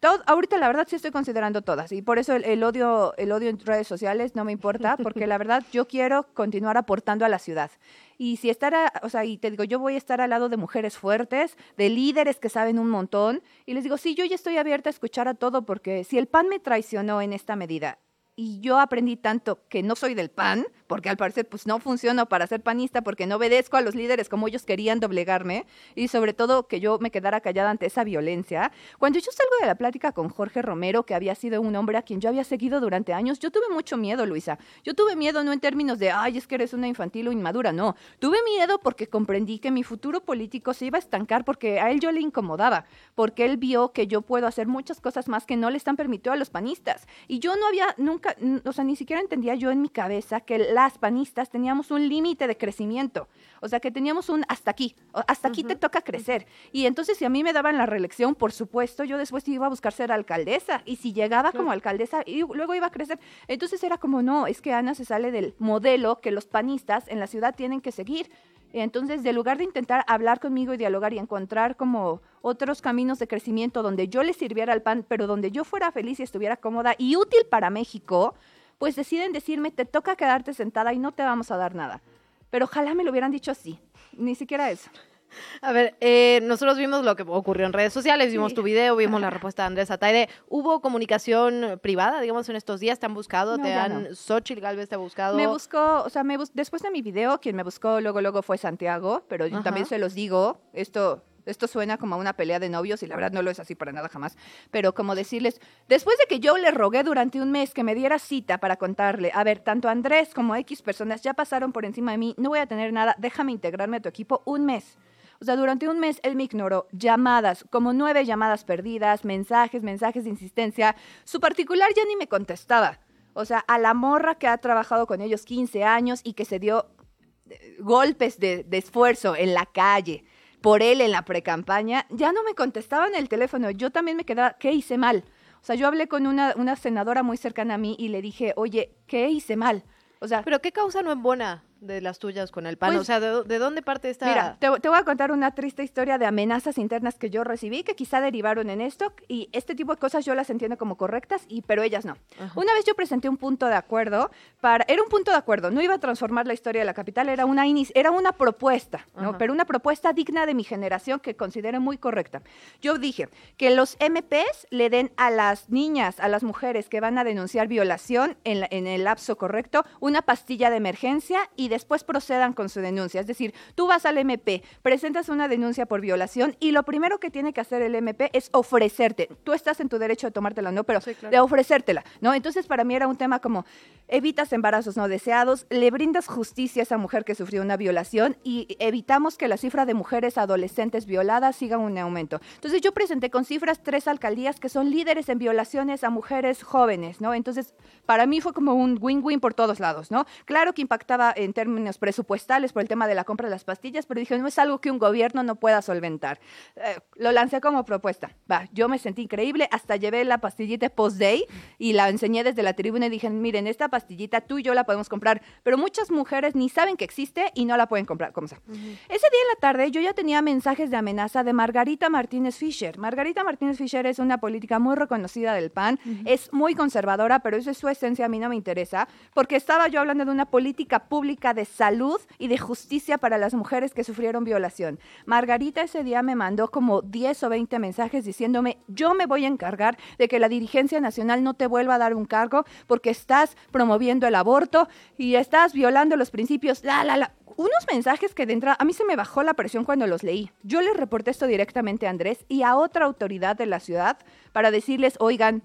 todo- ahorita la verdad sí estoy considerando todas y por eso el, el odio el odio en redes sociales no me importa (laughs) porque la verdad yo quiero continuar aportando a la ciudad y si estar a- o sea y te digo yo voy a estar al lado de mujeres fuertes de líderes que saben un montón y les digo sí yo ya estoy abierta a escuchar a todo porque si el pan me traicionó en esta medida y yo aprendí tanto que no soy del PAN, porque al parecer pues no funciono para ser panista, porque no obedezco a los líderes como ellos querían doblegarme, y sobre todo que yo me quedara callada ante esa violencia. Cuando yo salgo de la plática con Jorge Romero, que había sido un hombre a quien yo había seguido durante años, yo tuve mucho miedo, Luisa. Yo tuve miedo no en términos de, ay, es que eres una infantil o inmadura, no. Tuve miedo porque comprendí que mi futuro político se iba a estancar porque a él yo le incomodaba, porque él vio que yo puedo hacer muchas cosas más que no le están permitido a los panistas. Y yo no había nunca, o sea, ni siquiera entendía yo en mi cabeza que las panistas teníamos un límite de crecimiento. O sea, que teníamos un hasta aquí, hasta aquí te toca crecer. Y entonces si a mí me daban la reelección, por supuesto, yo después iba a buscar ser alcaldesa. Y si llegaba como alcaldesa, y luego iba a crecer. Entonces era como, no, es que Ana se sale del modelo que los panistas en la ciudad tienen que seguir. Entonces, de lugar de intentar hablar conmigo y dialogar y encontrar como otros caminos de crecimiento donde yo le sirviera al PAN, pero donde yo fuera feliz y estuviera cómoda y útil para México, pues deciden decirme, te toca quedarte sentada y no te vamos a dar nada. Pero ojalá me lo hubieran dicho así, ni siquiera eso. A ver, eh, nosotros vimos lo que ocurrió en redes sociales, vimos tu video, vimos la respuesta de Andrés Ataide. ¿Hubo comunicación privada, digamos, en estos días? ¿Te han buscado? No, ¿Te han... no. Xochitl Galvez te ha buscado? Me buscó, o sea, me bus- después de mi video, quien me buscó luego, luego fue Santiago, pero yo Ajá. también se los digo, esto, esto suena como una pelea de novios y la verdad no lo es así para nada jamás, pero como decirles, después de que yo le rogué durante un mes que me diera cita para contarle, a ver, tanto Andrés como X personas ya pasaron por encima de mí, no voy a tener nada, déjame integrarme a tu equipo un mes. O sea, durante un mes él me ignoró llamadas, como nueve llamadas perdidas, mensajes, mensajes de insistencia. Su particular ya ni me contestaba. O sea, a la morra que ha trabajado con ellos 15 años y que se dio eh, golpes de, de esfuerzo en la calle por él en la precampaña, ya no me contestaba en el teléfono. Yo también me quedaba, ¿qué hice mal? O sea, yo hablé con una, una senadora muy cercana a mí y le dije, oye, ¿qué hice mal? O sea, ¿Pero qué causa no embona de las tuyas con el PAN? Pues- o sea, ¿de, de dónde parte esta...? Mira, te, te voy a contar una triste historia de amenazas internas que yo recibí, que quizá derivaron en esto, y este tipo de cosas yo las entiendo como correctas, y, pero ellas no. Una vez yo presenté un punto de acuerdo, para, era un punto de acuerdo, no iba a transformar la historia de la capital, era una, inis- era una propuesta, ¿no? Ajá. pero una propuesta digna de mi generación que considero muy correcta. Yo dije que los MPs le den a las niñas, a las mujeres que van a denunciar violación en, la- en el lapso correcto, una pastilla de emergencia y después procedan con su denuncia. Es decir, tú vas al MP, presentas una denuncia por violación y lo primero que tiene que hacer el MP es ofrecerte. Tú estás en tu derecho de tomártela, ¿no? Pero de ofrecértela, ¿no? Entonces, para mí era un tema como evitas embarazos no deseados, le brindas justicia a esa mujer que sufrió una violación y evitamos que la cifra de mujeres adolescentes violadas siga un aumento. Entonces, yo presenté con cifras tres alcaldías que son líderes en violaciones a mujeres jóvenes, ¿no? Entonces, para mí fue como un win-win por todos lados, ¿no? Claro que impactaba en términos presupuestales por el tema de la compra de las pastillas, pero dije, no es algo que un gobierno no pueda solventar. Eh, lo lancé como propuesta. Va, yo me sentí increíble, hasta llevé la pastillita post-day y la enseñé desde la tribuna y dije, miren, esta pastillita tú y yo la podemos comprar, pero muchas mujeres ni saben que existe y no la pueden comprar, como sea. Ese día en la tarde yo ya tenía mensajes de amenaza de Margarita Martínez Fischer. Margarita Martínez Fischer es una política muy reconocida del PAN, es muy conservadora, pero eso es su esencia, a mí no me interesa, porque estaba yo hablando de una política pública de salud y de justicia para las mujeres que sufrieron violación. Margarita ese día me mandó como 10 o 20 mensajes diciéndome, yo me voy a encargar de que la dirigencia nacional no te vuelva a dar un cargo porque estás promoviendo el aborto y estás violando los principios, la, la, la unos mensajes que de entrada a mí se me bajó la presión cuando los leí. Yo le reporté esto directamente a Andrés y a otra autoridad de la ciudad para decirles, oigan,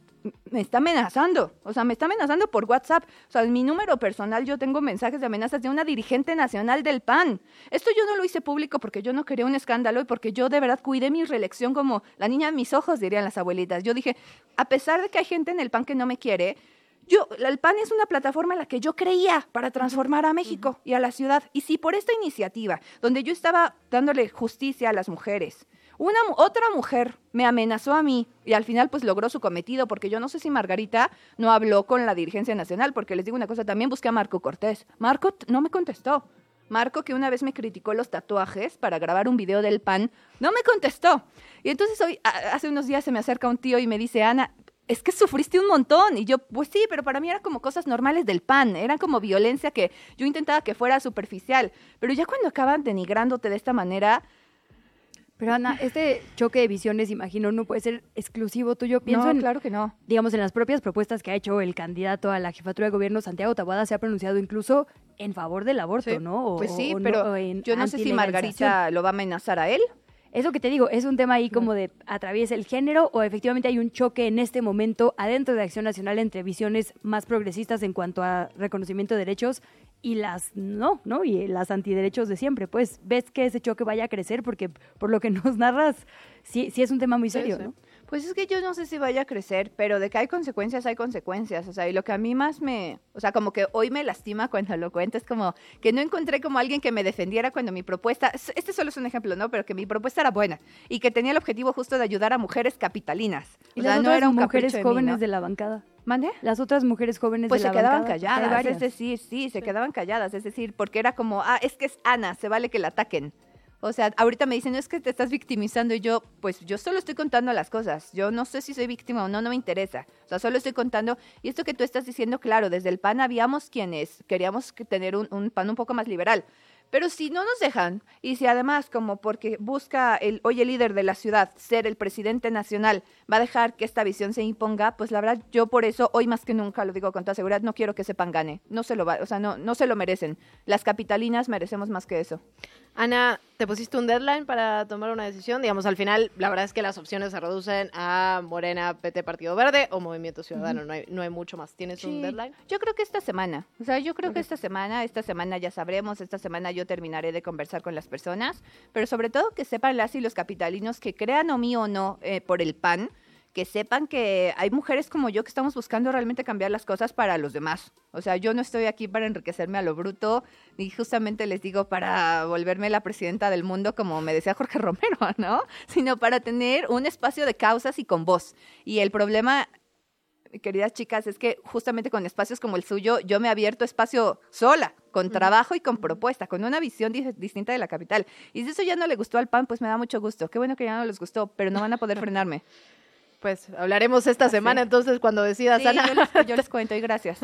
me está amenazando, o sea, me está amenazando por WhatsApp. O sea, en mi número personal yo tengo mensajes de amenazas de una dirigente nacional del PAN. Esto yo no lo hice público porque yo no quería un escándalo y porque yo de verdad cuidé mi reelección como la niña de mis ojos, dirían las abuelitas. Yo dije, a pesar de que hay gente en el PAN que no me quiere, yo, el PAN es una plataforma en la que yo creía para transformar a México y a la ciudad. Y si por esta iniciativa, donde yo estaba dándole justicia a las mujeres, una otra mujer me amenazó a mí y al final pues logró su cometido, porque yo no sé si Margarita no habló con la dirigencia nacional, porque les digo una cosa, también busqué a Marco Cortés. Marco no me contestó. Marco, que una vez me criticó los tatuajes para grabar un video del PAN, no me contestó. Y entonces hoy, hace unos días se me acerca un tío y me dice, Ana, es que sufriste un montón. Y yo, pues sí, pero para mí eran como cosas normales del pan, eran como violencia que yo intentaba que fuera superficial. Pero ya cuando acaban denigrándote de esta manera, Pero Ana, este choque de visiones, imagino, no puede ser exclusivo tuyo. Pienso No, en, claro que no. digamos, en las propias propuestas que ha hecho el candidato a la jefatura de gobierno, Santiago Taboada, se ha pronunciado incluso en favor del aborto, Sí. ¿no? O- pues sí, o pero yo no sé si. Margarita lo va a amenazar a él. Eso que te digo, es un tema ahí como de atraviesa el género o efectivamente hay un choque en este momento adentro de Acción Nacional entre visiones más progresistas en cuanto a reconocimiento de derechos y las no, ¿no? Y las antiderechos de siempre. Pues ves que ese choque vaya a crecer porque por lo que nos narras, sí, sí es un tema muy Sí, serio, sí. ¿no? Pues es que yo no sé si vaya a crecer, pero de que hay consecuencias, hay consecuencias. O sea, y lo que a mí más me, o sea, como que hoy me lastima cuando lo cuento, es como que no encontré como alguien que me defendiera cuando mi propuesta, es- este solo es un ejemplo, ¿no? Pero que mi propuesta era buena y que tenía el objetivo justo de ayudar a mujeres capitalinas. Y o las sea, no otras era un mujeres de mí, jóvenes ¿no? de la bancada. ¿Mande? Las otras mujeres jóvenes Pues de se la quedaban bancada. Hay calladas, es decir, sí, se quedaban calladas, es decir, porque era como, ah, es que es Ana, se vale que la ataquen. O sea, ahorita me dicen, es que te estás victimizando y yo, pues yo solo estoy contando las cosas. Yo no sé si soy víctima o no, no me interesa. O sea, solo estoy contando. Y esto que tú estás diciendo, claro, desde el PAN habíamos quienes queríamos que tener un, un PAN un poco más liberal. Pero si no nos dejan, y si además, como porque busca el hoy el líder de la ciudad ser el presidente nacional, va a dejar que esta visión se imponga, pues la verdad, yo por eso, hoy más que nunca, lo digo con toda seguridad, no quiero que sepan gane. No se lo va, o sea, no, no se lo merecen. Las capitalinas merecemos más que eso. Ana, ¿te pusiste un deadline para tomar una decisión? Digamos, al final, la verdad es que las opciones se reducen a Morena, PT, Partido Verde o Movimiento Ciudadano. no, hay, no hay mucho más. ¿Tienes un deadline? Yo creo que esta semana. O sea, yo creo que esta semana, esta semana ya sabremos, esta semana yo terminaré de conversar con las personas, pero sobre todo que sepan las y los capitalinos que crean o mí o no eh, por el PAN, que sepan que hay mujeres como yo que estamos buscando realmente cambiar las cosas para los demás. O sea, yo no estoy aquí para enriquecerme a lo bruto, ni justamente les digo para volverme la presidenta del mundo, como me decía Jorge (laughs) Romero, ¿no? Sino para tener un espacio de causas y con voz. Y el problema queridas chicas, es que justamente con espacios como el suyo, yo me he abierto espacio sola, con trabajo y con propuesta, con una visión distinta de la capital. Y si eso ya no le gustó al PAN, pues me da mucho gusto. Qué bueno que ya no les gustó, pero no van a poder frenarme. (laughs) Pues hablaremos esta semana entonces cuando decidas, Ana. Yo les, (laughs) cuento y gracias.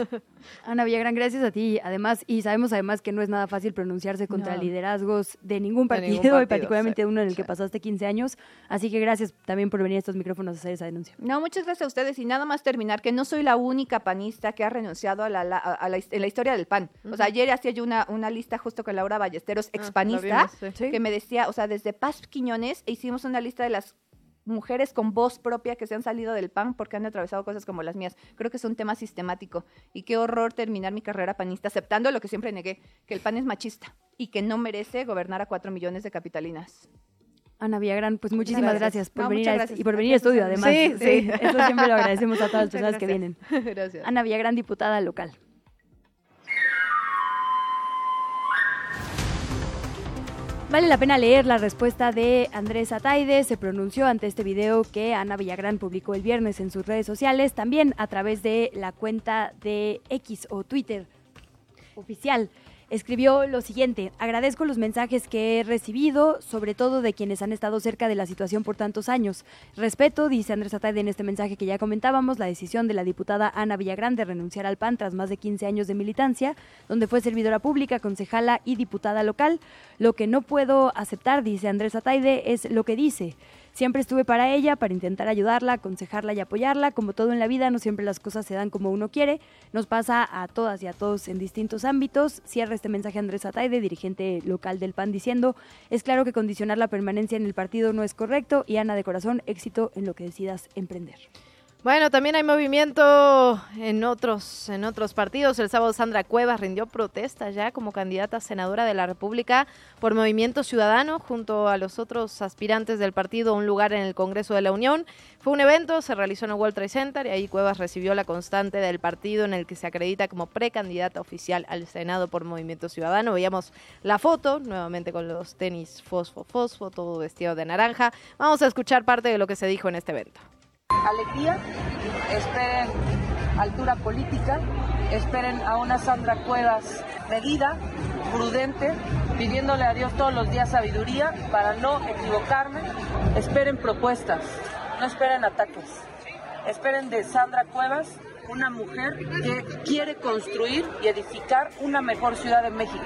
Ana Villagrán, gracias a ti. Además, y sabemos además que no es nada fácil pronunciarse contra liderazgos de ningún partido, y particularmente uno en el que pasaste 15 años. Así que gracias también por venir a estos micrófonos a hacer esa denuncia. No, muchas gracias a ustedes. Y nada más terminar, que no soy la única panista que ha renunciado a la, a la, en la historia del PAN. O sea, ayer hacía yo una, una lista justo con Laura Ballesteros, ah, expanista, que me decía, o sea, desde Paz Quiñones hicimos una lista de las mujeres con voz propia que se han salido del PAN porque han atravesado cosas como las mías. Creo que es un tema sistemático. Y qué horror terminar mi carrera panista aceptando lo que siempre negué, que el PAN es machista y que no merece gobernar a cuatro millones de capitalinas. Ana Villagrán, pues muchísimas gracias, por venir este, y por venir a estudio además. Sí, sí. Eso siempre lo agradecemos a todas las personas que vienen. (laughs) Gracias. Ana Villagrán, diputada local. Vale la pena leer la respuesta de Andrés Ataide. Se pronunció ante este video que Ana Villagrán publicó el viernes en sus redes sociales, también a través de la cuenta de X o Twitter oficial escribió lo siguiente, agradezco los mensajes que he recibido, sobre todo de quienes han estado cerca de la situación por tantos años. Respeto, dice Andrés Ataide en este mensaje que ya comentábamos, la decisión de la diputada Ana Villagrán de renunciar al PAN tras más de 15 años de militancia, donde fue servidora pública, concejala y diputada local. Lo que no puedo aceptar, dice Andrés Ataide, es lo que dice. Siempre estuve para ella, para intentar ayudarla, aconsejarla y apoyarla. Como todo en la vida, no siempre las cosas se dan como uno quiere. Nos pasa a todas y a todos en distintos ámbitos. Cierra este mensaje Andrés Ataide, dirigente local del PAN, diciendo, es claro que condicionar la permanencia en el partido no es correcto y Ana de Corazón, éxito en lo que decidas emprender. Bueno, también hay movimiento en otros, en otros partidos. El sábado Sandra Cuevas rindió protesta ya como candidata a senadora de la República por Movimiento Ciudadano junto a los otros aspirantes del partido a un lugar en el Congreso de la Unión. Fue un evento, se realizó en el World Trade Center y ahí Cuevas recibió la constante del partido en el que se acredita como precandidata oficial al Senado por Movimiento Ciudadano. Veíamos la foto, nuevamente con los tenis fosfo fosfo, todo vestido de naranja. Vamos a escuchar parte de lo que se dijo en este evento alegría, esperen altura política, esperen a una Sandra Cuevas medida, prudente, pidiéndole a Dios todos los días sabiduría para no equivocarme, esperen propuestas, no esperen ataques, esperen de Sandra Cuevas una mujer que quiere construir y edificar una mejor ciudad de México.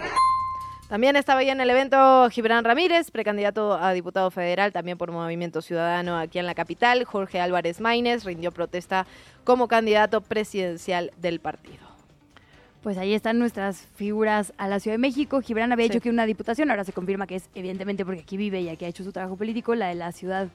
También estaba ahí en el evento Gibran Ramírez, precandidato a diputado federal, también por Movimiento Ciudadano aquí en la capital. Jorge Álvarez Maínez rindió protesta como candidato presidencial del partido. Pues ahí están nuestras figuras a la Ciudad de México. Gibran había dicho que una diputación, ahora se confirma que es evidentemente porque aquí vive y aquí ha hecho su trabajo político, la de la Ciudad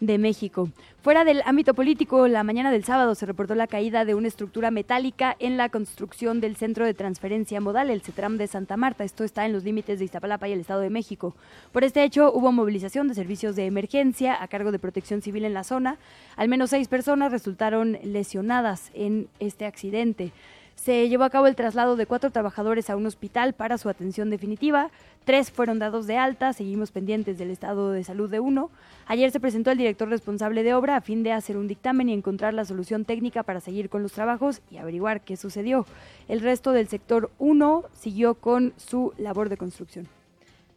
de México. Fuera del ámbito político, la mañana del sábado se reportó la caída de una estructura metálica en la construcción del Centro de Transferencia Modal, el CETRAM de Santa Marta. Esto está en los límites de Iztapalapa y el Estado de México. Por este hecho, hubo movilización de servicios de emergencia a cargo de protección civil en la zona. Al menos seis personas resultaron lesionadas en este accidente. Se llevó a cabo el traslado de cuatro trabajadores a un hospital para su atención definitiva. Tres fueron dados de alta, seguimos pendientes del estado de salud de uno. Ayer se presentó el director responsable de obra a fin de hacer un dictamen y encontrar la solución técnica para seguir con los trabajos y averiguar qué sucedió. El resto del sector 1 siguió con su labor de construcción.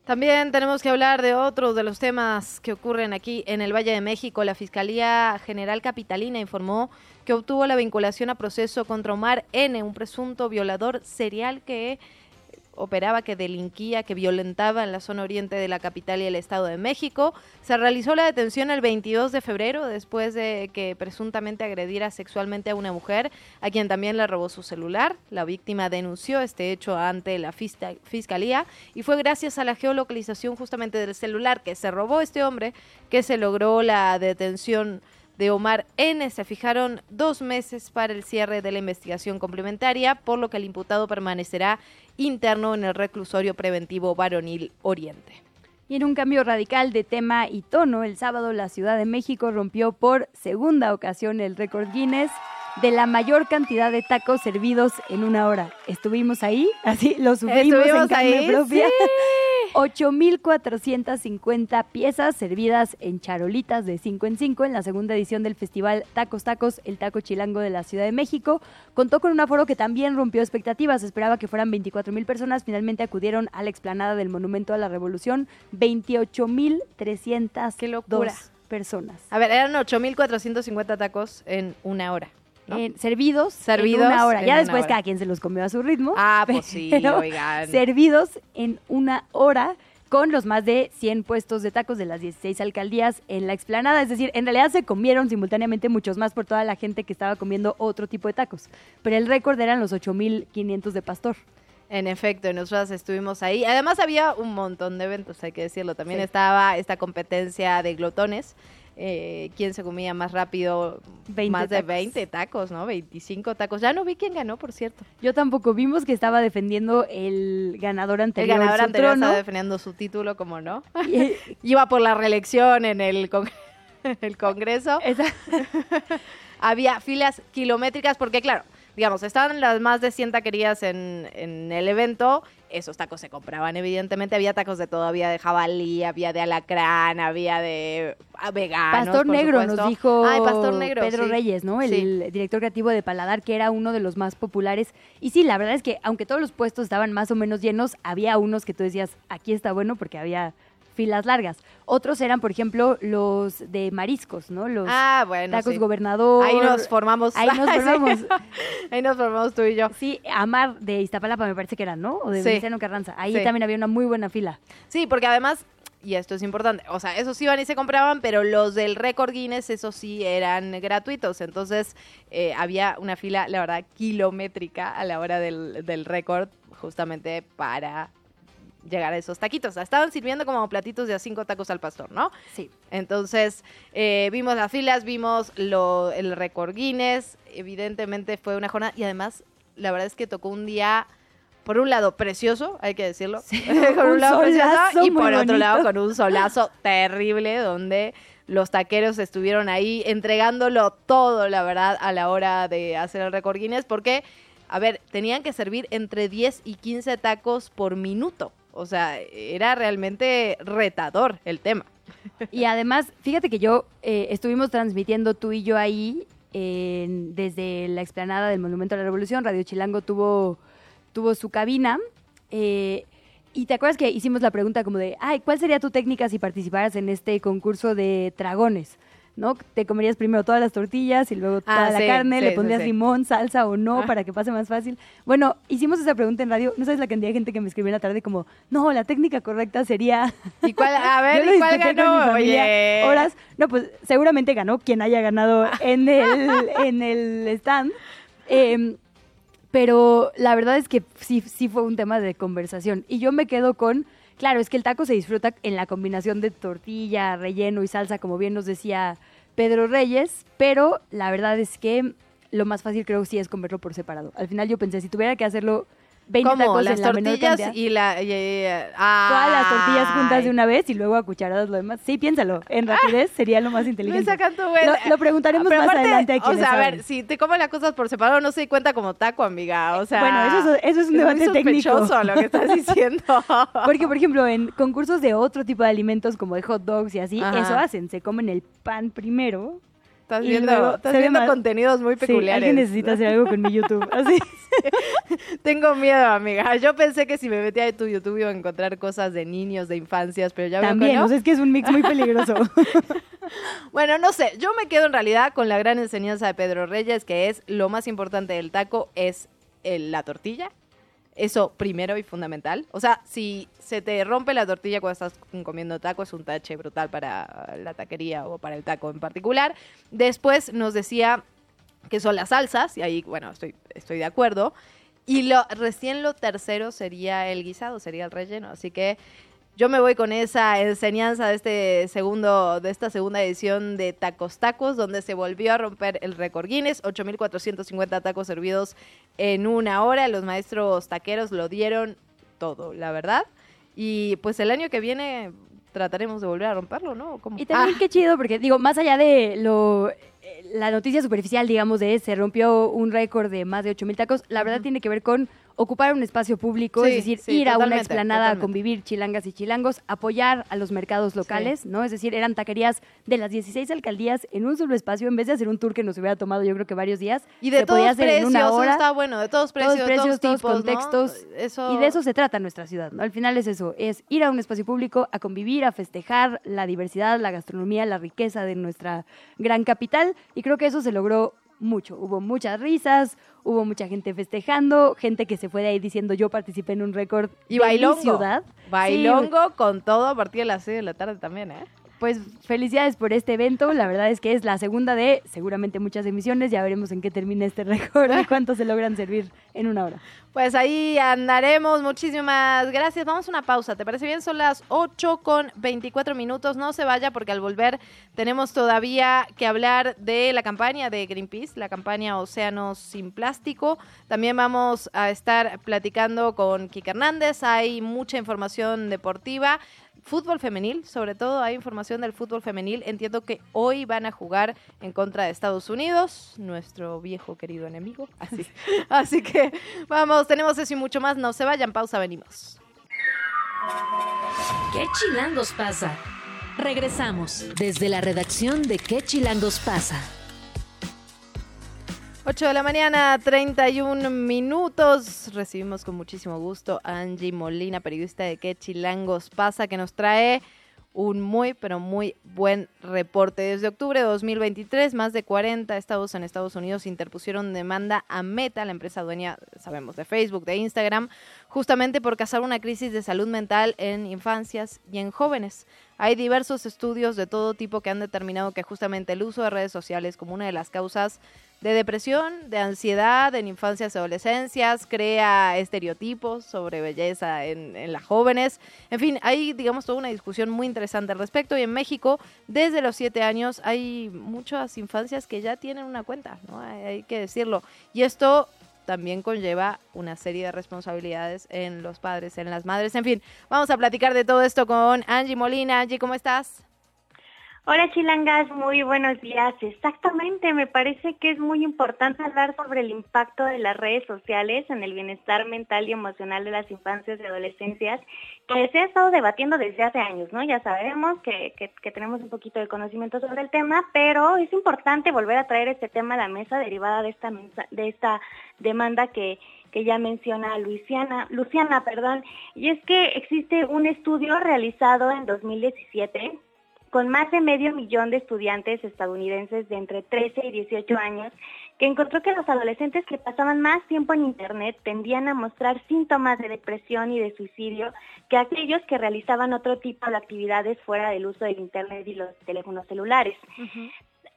También tenemos que hablar de otros de los temas que ocurren aquí en el Valle de México. La Fiscalía General Capitalina informó que obtuvo la vinculación a proceso contra Omar N., un presunto violador serial que operaba, que delinquía, que violentaba en la zona oriente de la capital y el Estado de México. Se realizó la detención el 22 de febrero después de que presuntamente agrediera sexualmente a una mujer, a quien también le robó su celular. La víctima denunció este hecho ante la fiscalía y fue gracias a la geolocalización justamente del celular que se robó este hombre que se logró la detención de Omar N. Se fijaron dos meses para el cierre de la investigación complementaria, por lo que el imputado permanecerá interno en el reclusorio preventivo Varonil Oriente. Y en un cambio radical de tema y tono, el sábado la Ciudad de México rompió por segunda ocasión el récord Guinness de la mayor cantidad de tacos servidos en una hora. Estuvimos ahí, así lo subimos en carne propia. 8.450 piezas servidas en charolitas de 5 en 5 en la segunda edición del festival Tacos Tacos, el Taco Chilango de la Ciudad de México. Contó con un aforo que también rompió expectativas. Esperaba que fueran 24.000 personas. Finalmente acudieron a la explanada del Monumento a la Revolución 28.302 personas. A ver, eran 8.450 tacos en una hora. Servidos, servidos en una hora. Ya después cada quien se los comió a su ritmo. Ah, pues (laughs) sí, oigan. Servidos en una hora con los más de 100 puestos de tacos de las 16 alcaldías en la explanada. Es decir, en realidad se comieron simultáneamente muchos más por toda la gente que estaba comiendo otro tipo de tacos. Pero el récord eran los 8.500 de pastor. En efecto, nosotras estuvimos ahí. Además había un montón de eventos, hay que decirlo. También estaba esta competencia de glotones eh, quién se comía más rápido, más de 20 tacos, ¿no? 25 tacos. Ya no vi quién ganó, por cierto. Yo tampoco. Vimos que estaba defendiendo el ganador anterior. El ganador anterior estaba defendiendo su título, como no. (laughs) Iba por la reelección en el, (laughs) el Congreso. (laughs) Había filas kilométricas porque, claro, digamos, estaban las más de 100 taquerías en, en el evento esos tacos se compraban, evidentemente. Había tacos de todo, había de jabalí, había de alacrán, había de ah, veganos. Pastor Negro nos dijo Pastor Negro, Pedro Reyes, ¿no? El, director creativo de Paladar, que era uno de los más populares. Y sí, la verdad es que aunque todos los puestos estaban más o menos llenos, había unos que tú decías, aquí está bueno porque había filas largas. Otros eran, por ejemplo, los de mariscos, ¿no? Los ah, bueno, tacos gobernador. Ahí nos formamos. Ahí nos (laughs) formamos. (laughs) Ahí nos formamos tú y yo. Sí, Amar de Iztapalapa me parece que eran, ¿no? O de sí. Carranza. Ahí también había una muy buena fila. Sí, porque además y esto es importante, o sea, esos iban y se compraban, pero los del récord Guinness, esos sí eran gratuitos. Entonces eh, había una fila, la verdad, kilométrica a la hora del, del récord, justamente para llegar a esos taquitos. estaban sirviendo como platitos de a cinco tacos al pastor, ¿no? Sí. Entonces, eh, vimos las filas, vimos lo, el récord Guinness. Evidentemente fue una jornada. Y además, la verdad es que tocó un día, por un lado, precioso, hay que decirlo. (laughs) por un, lado, precioso. Y por otro lado, con un (laughs) solazo terrible, donde los taqueros estuvieron ahí entregándolo todo, la verdad, a la hora de hacer el récord Guinness, porque, a ver, tenían que servir entre 10 y 15 tacos por minuto. O sea, era realmente retador el tema. (laughs) Y además, fíjate que yo eh, estuvimos transmitiendo tú y yo ahí desde la explanada del Monumento a la Revolución. Radio Chilango tuvo, tuvo su cabina. Eh, y te acuerdas que hicimos la pregunta como de, ay, ¿cuál sería tu técnica si participaras en este concurso de dragones? ¿No? Te comerías primero todas las tortillas y luego toda ah, la carne, le pondrías limón, salsa o no, ah. para que pase más fácil. Bueno, hicimos esa pregunta en radio, no sabes la cantidad de gente que me escribió en la tarde como, no, la técnica correcta sería... (laughs) ¿Y cuál, a (laughs) ver, ¿y cuál ganó? Oye. Horas. No, pues seguramente ganó quien haya ganado en el, (laughs) en el stand. Em, pero la verdad es que sí, sí fue un tema de conversación. Y yo me quedo con Claro, es que el taco se disfruta en la combinación de tortilla, relleno y salsa, como bien nos decía Pedro Reyes, pero la verdad es que lo más fácil creo sí es comerlo por separado. Al final yo pensé, si tuviera que hacerlo 20 tacos las en tortillas la y la todas las tortillas juntas de una vez y luego a cucharadas lo demás. Sí, piénsalo. En rapidez sería lo más (laughs) inteligente. Lo, lo, preguntaremos más adelante a O sea, a ver, si te comes las cosas por separado no se cuenta como taco, amiga. O sea, bueno, eso, es, eso es un debate muy técnico. lo que estás (laughs) diciendo. Porque por ejemplo, en concursos de otro tipo de alimentos como de hot dogs y así, eso hacen, se comen el pan primero Estás viendo, estás viendo contenidos muy peculiares. alguien necesita hacer algo con mi YouTube. (laughs) Así. (laughs) Tengo miedo, amiga. Yo pensé que si me metía de tu YouTube iba a encontrar cosas de niños, de infancias, pero ya También, veo que no. es que es un mix muy peligroso. (laughs) bueno, no sé. Yo me quedo en realidad con la gran enseñanza de Pedro Reyes, que es lo más importante del taco es la tortilla Eso primero y fundamental. O sea, si se te rompe la tortilla cuando estás comiendo taco, es un tache brutal para la taquería o para el taco en particular. Después nos decía que son las salsas, y ahí, bueno, estoy, estoy de acuerdo. Y lo, recién lo tercero sería el guisado, sería el relleno. Así que yo me voy con esa enseñanza de este segundo, de esta segunda edición de Tacos Tacos, donde se volvió a romper el récord Guinness, 8.450 tacos servidos en una hora. Los maestros taqueros lo dieron todo, la verdad. Y pues el año que viene trataremos de volver a romperlo, ¿no? Y también qué chido, porque digo, más allá de lo la noticia superficial, digamos, de se rompió un récord de más de 8.000 tacos, la verdad tiene que ver con ocupar un espacio público, es decir, ir a una explanada a convivir chilangas y chilangos, apoyar a los mercados locales, ¿no? Es decir, eran taquerías de las 16 alcaldías en un solo espacio, en vez de hacer un tour que nos hubiera tomado yo creo que varios días. Y de todos precios, está bueno, de todos precios, todos, precios, todos, contextos. Y de eso se trata nuestra ciudad, ¿no? Al final es eso, es ir a un espacio público, a convivir, a festejar la diversidad, la gastronomía, la riqueza de nuestra gran capital, y creo que eso se logró mucho. Hubo muchas risas, hubo mucha gente festejando, gente que se fue de ahí diciendo yo participé en un récord y de bailongo, mi ciudad. Bailongo con todo a partir de las 6 de la tarde también, ¿eh? Pues felicidades por este evento. La verdad es que es la segunda de seguramente muchas emisiones. Ya veremos en qué termina este (laughs) récord y cuánto se logran servir en una hora. Pues ahí andaremos. Muchísimas gracias. Vamos a una pausa. ¿Te parece bien? Son las 8 con 24 minutos. No se vaya porque al volver tenemos todavía que hablar de la campaña de Greenpeace, la campaña Océanos sin Plástico. También vamos a estar platicando con Kike Hernández. Hay mucha información deportiva fútbol femenil, sobre todo hay información del fútbol femenil. Entiendo que hoy van a jugar en contra de Estados Unidos, nuestro viejo querido enemigo. Así, (laughs) así que vamos, tenemos eso y mucho más. No se vayan, pausa, venimos. ¿Qué chilangos pasa? Regresamos desde la redacción de ¿Qué chilangos pasa? 8 de la mañana, 31 minutos. Recibimos con muchísimo gusto a Angie Molina, periodista de ¿Qué chilangos pasa? que nos trae un muy, pero muy buen reporte. Desde octubre de 2023, más de 40 estados en Estados Unidos interpusieron demanda a Meta, la empresa dueña, sabemos, de Facebook, de Instagram, justamente por causar una crisis de salud mental en infancias y en jóvenes. Hay diversos estudios de todo tipo que han determinado que justamente el uso de redes sociales como una de las causas de depresión, de ansiedad en infancias y adolescencias, crea estereotipos sobre belleza en, las jóvenes. En fin, hay, digamos, toda una discusión muy interesante al respecto. Y en México, desde los siete años, hay muchas infancias que ya tienen una cuenta, ¿no? hay que decirlo. Y esto también conlleva una serie de responsabilidades en los padres, en las madres. En fin, vamos a platicar de todo esto con Angie Molina. Angie, ¿cómo estás? Hola Chilangas, muy buenos días. Exactamente, me parece que es muy importante hablar sobre el impacto de las redes sociales en el bienestar mental y emocional de las infancias y adolescencias, que se ha estado debatiendo desde hace años, ¿no? Ya sabemos que, tenemos un poquito de conocimiento sobre el tema, pero es importante volver a traer este tema a la mesa derivada de esta, de esta demanda que, que ya menciona Luciana, Luciana, perdón, y es que existe un estudio realizado en 2017 con más de medio millón de estudiantes estadounidenses de entre 13 y 18 años, que encontró que los adolescentes que pasaban más tiempo en Internet tendían a mostrar síntomas de depresión y de suicidio que aquellos que realizaban otro tipo de actividades fuera del uso del Internet y los teléfonos celulares.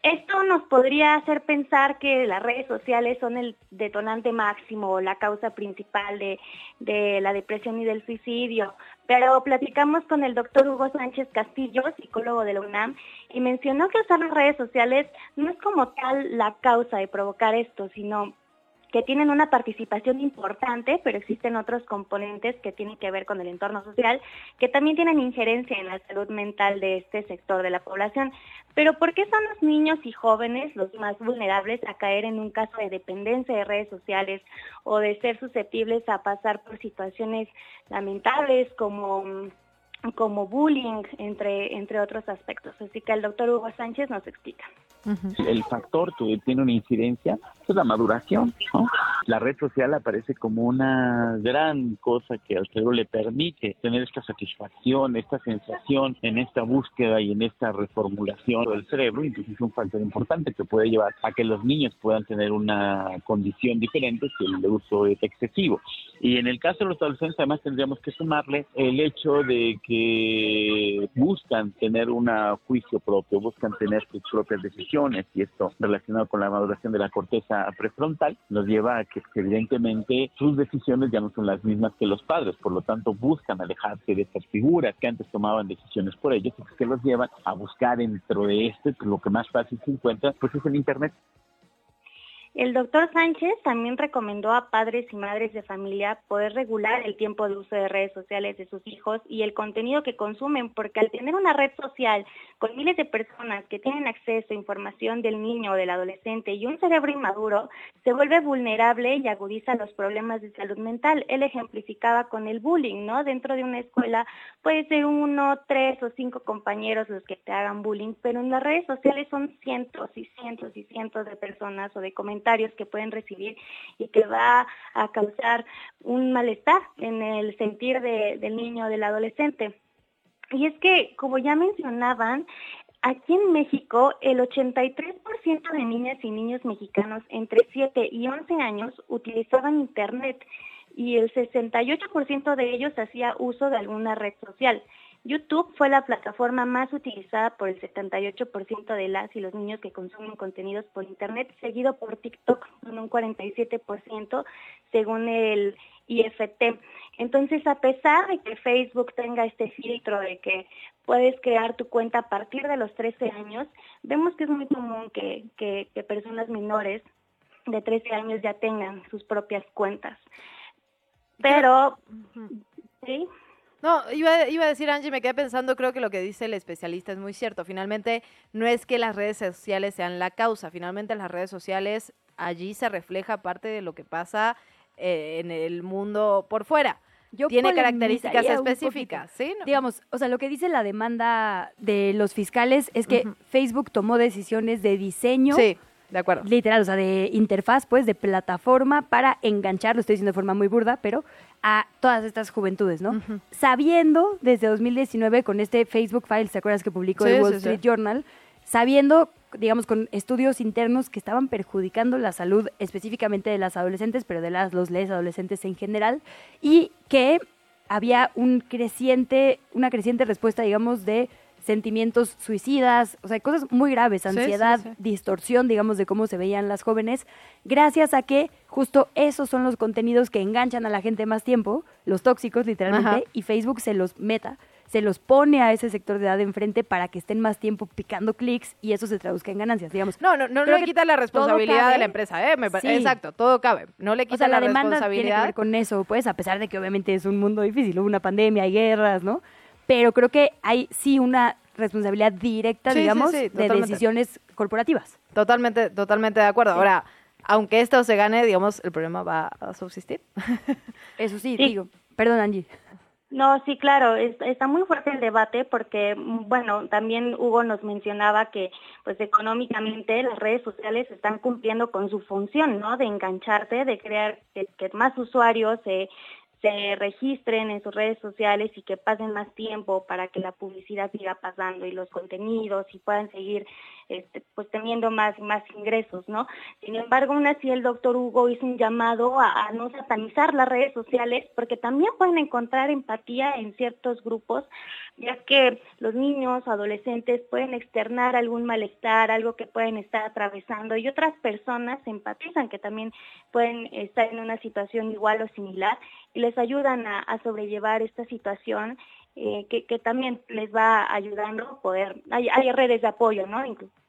Esto nos podría hacer pensar que las redes sociales son el detonante máximo o la causa principal de, de, la depresión y del suicidio, pero platicamos con el doctor Hugo Sánchez Castillo, psicólogo de la UNAM, y mencionó que usar las redes sociales no es como tal la causa de provocar esto, sino que tienen una participación importante, pero existen otros componentes que tienen que ver con el entorno social, que también tienen injerencia en la salud mental de este sector de la población. Pero ¿por qué son los niños y jóvenes los más vulnerables a caer en un caso de dependencia de redes sociales o de ser susceptibles a pasar por situaciones lamentables como como bullying, entre, entre otros aspectos. Así que el doctor Hugo Sánchez nos explica. El factor que tiene una incidencia es la maduración, La red social aparece como una gran cosa que al cerebro le permite tener esta satisfacción, esta sensación en esta búsqueda y en esta reformulación del cerebro, entonces es un factor importante que puede llevar a que los niños puedan tener una condición diferente si el uso es excesivo. Y en el caso de los adolescentes además tendríamos que sumarle el hecho de que buscan tener un juicio propio, buscan tener sus propias decisiones y esto relacionado con la maduración de la corteza prefrontal nos lleva a que evidentemente sus decisiones ya no son las mismas que los padres, por lo tanto buscan alejarse de estas figuras que antes tomaban decisiones por ellos y que los llevan a buscar dentro de esto lo que más fácil se encuentra pues es el internet. El doctor Sánchez también recomendó a padres y madres de familia poder regular el tiempo de uso de redes sociales de sus hijos y el contenido que consumen, porque al tener una red social con miles de personas que tienen acceso a información del niño o del adolescente y un cerebro inmaduro, se vuelve vulnerable y agudiza los problemas de salud mental. Él ejemplificaba con el bullying, ¿no? Dentro de una escuela puede ser uno, tres o cinco compañeros los que te hagan bullying, pero en las redes sociales son cientos y cientos y cientos de personas o de comentarios que pueden recibir y que va a causar un malestar en el sentir del niño o del adolescente. Y es que, como ya mencionaban, Aquí en México, el 83% de niñas y niños mexicanos entre 7 y 11 años utilizaban Internet y el 68% de ellos hacía uso de alguna red social. YouTube fue la plataforma más utilizada por el 78% de las y los niños que consumen contenidos por Internet, seguido por TikTok con un 47% según el IFT. Entonces, a pesar de que Facebook tenga este filtro de que puedes crear tu cuenta a partir de los 13 años, vemos que es muy común que, que, que personas menores de 13 años ya tengan sus propias cuentas. Pero, ¿sí? No, iba, iba a decir, Angie, me quedé pensando, creo que lo que dice el especialista es muy cierto. Finalmente, no es que las redes sociales sean la causa, finalmente las redes sociales, allí se refleja parte de lo que pasa eh, en el mundo por fuera. Tiene características específicas, ¿sí? Digamos, o sea, lo que dice la demanda de los fiscales es que Facebook tomó decisiones de diseño. Sí de acuerdo. Literal, o sea, de interfaz, pues, de plataforma para enganchar, lo estoy diciendo de forma muy burda, pero a todas estas juventudes, ¿no? Sabiendo desde 2019 con este Facebook Files, ¿te acuerdas que publicó el Wall Street Journal? Sabiendo, digamos, con estudios internos que estaban perjudicando la salud específicamente de las adolescentes, pero de las, los les adolescentes en general, y que había un creciente, una creciente respuesta, digamos, de sentimientos suicidas, o sea, cosas muy graves, ansiedad, distorsión, digamos, de cómo se veían las jóvenes, gracias a que justo esos son los contenidos que enganchan a la gente más tiempo, los tóxicos literalmente, y Facebook se los meta, se los pone a ese sector de edad enfrente para que estén más tiempo picando clics y eso se traduzca en ganancias, digamos. No, no, no, le quita la responsabilidad de la empresa, ¿eh? Exacto, todo cabe. No le quita o sea, la, la demanda responsabilidad. Tiene que ver con eso, pues, a pesar de que obviamente es un mundo difícil, hubo una pandemia, hay guerras, ¿no? Pero creo que hay sí una responsabilidad directa, digamos, de decisiones corporativas. Totalmente, totalmente de acuerdo. Ahora, aunque esto se gane, digamos, el problema va a subsistir. (laughs) Eso sí, digo. Perdón, Angie. No, sí, claro, está muy fuerte el debate porque, bueno, también Hugo nos mencionaba que, pues, económicamente las redes sociales están cumpliendo con su función, ¿no? De engancharte, de crear que, que más usuarios se se registren en sus redes sociales y que pasen más tiempo para que la publicidad siga pasando y los contenidos y puedan seguir este, pues teniendo más, más ingresos, ¿no? Sin embargo, aún así el doctor Hugo hizo un llamado a, no satanizar las redes sociales porque también pueden encontrar empatía en ciertos grupos, ya que los niños, adolescentes pueden externar algún malestar, algo que pueden estar atravesando y otras personas empatizan que también pueden estar en una situación igual o similar les ayudan a, sobrellevar esta situación eh, que, que, también les va ayudando a poder, hay, hay redes de apoyo, ¿no? incluso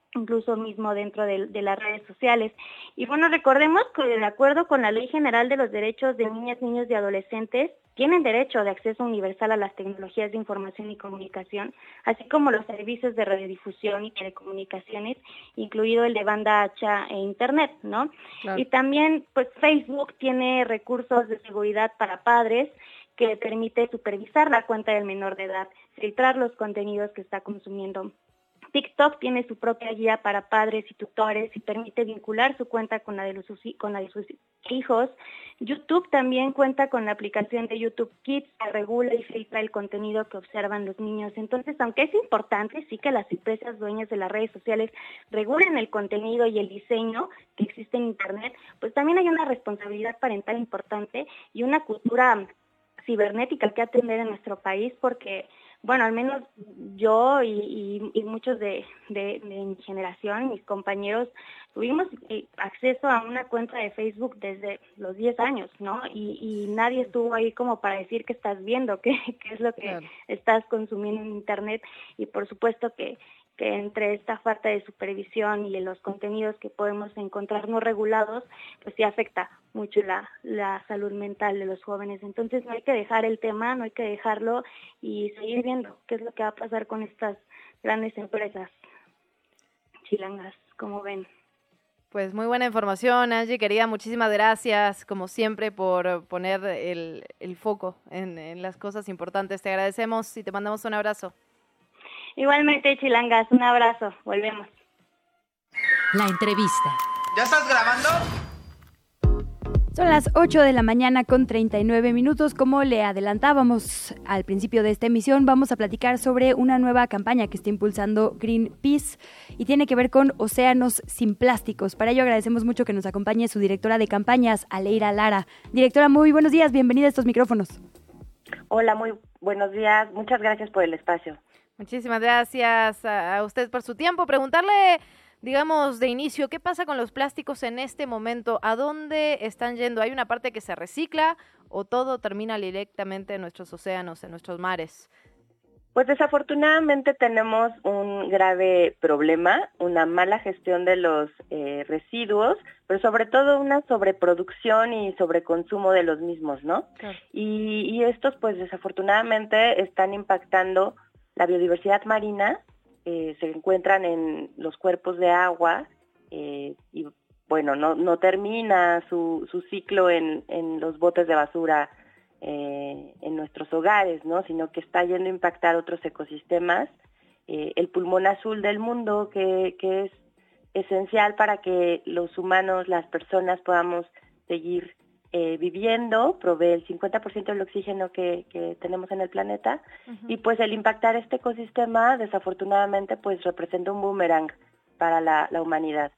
mismo dentro de, las redes sociales. Y bueno, recordemos que de acuerdo con la Ley General de los Derechos de Niñas, Niños y Adolescentes, tienen derecho de acceso universal a las tecnologías de información y comunicación, así como los servicios de radiodifusión y telecomunicaciones, incluido el de banda ancha e Internet, ¿no? Y también, pues Facebook tiene recursos de seguridad para padres que permite supervisar la cuenta del menor de edad, filtrar los contenidos que está consumiendo TikTok tiene su propia guía para padres y tutores y permite vincular su cuenta con la de, los, con la de sus hijos. YouTube también cuenta con la aplicación de YouTube Kids que regula y filtra el contenido que observan los niños. Entonces, aunque es importante, sí que las empresas dueñas de las redes sociales regulen el contenido y el diseño que existe en Internet, pues también hay una responsabilidad parental importante y una cultura cibernética que atender en nuestro país porque bueno, al menos yo y, muchos de, mi generación, mis compañeros, tuvimos eh, acceso a una cuenta de Facebook desde los 10 años, ¿no? Y, nadie estuvo ahí como para decir qué estás viendo, (laughs) qué, qué es lo que estás consumiendo en Internet. Y por supuesto que que entre esta falta de supervisión y los contenidos que podemos encontrar no regulados, pues sí afecta mucho la, la salud mental de los jóvenes. Entonces no hay que dejar el tema, no hay que dejarlo y seguir viendo qué es lo que va a pasar con estas grandes empresas chilangas, como ven. Pues muy buena información, Angie, querida. Muchísimas gracias, como siempre, por poner el, el foco en, en las cosas importantes. Te agradecemos y te mandamos un abrazo. Igualmente, Chilangas, un abrazo. Volvemos. La entrevista. ¿Ya estás grabando? Son las 8 de la mañana con 39 minutos. Como le adelantábamos al principio de esta emisión, vamos a platicar sobre una nueva campaña que está impulsando Greenpeace y tiene que ver con océanos sin plásticos. Para ello agradecemos mucho que nos acompañe su directora de campañas, Aleira Lara. Directora, muy buenos días, bienvenida a estos micrófonos. Hola, muy buenos días. Muchas gracias por el espacio. Muchísimas gracias a, usted por su tiempo. Preguntarle, digamos, de inicio, ¿qué pasa con los plásticos en este momento? ¿A dónde están yendo? ¿Hay una parte que se recicla o todo termina directamente en nuestros océanos, en nuestros mares? Pues desafortunadamente tenemos un grave problema, una mala gestión de los eh, residuos, pero sobre todo una sobreproducción y sobreconsumo de los mismos, ¿no? Y, y, estos pues desafortunadamente están impactando la biodiversidad marina eh, se encuentran en los cuerpos de agua eh, y bueno, no, no termina su, su ciclo en, en, los botes de basura eh, en nuestros hogares, ¿no? sino que está yendo a impactar otros ecosistemas. el pulmón azul del mundo, que, que es esencial para que los humanos, las personas podamos seguir eh, viviendo, provee el 50% del oxígeno que, tenemos en el planeta y pues el impactar este ecosistema desafortunadamente pues representa un boomerang para la, humanidad.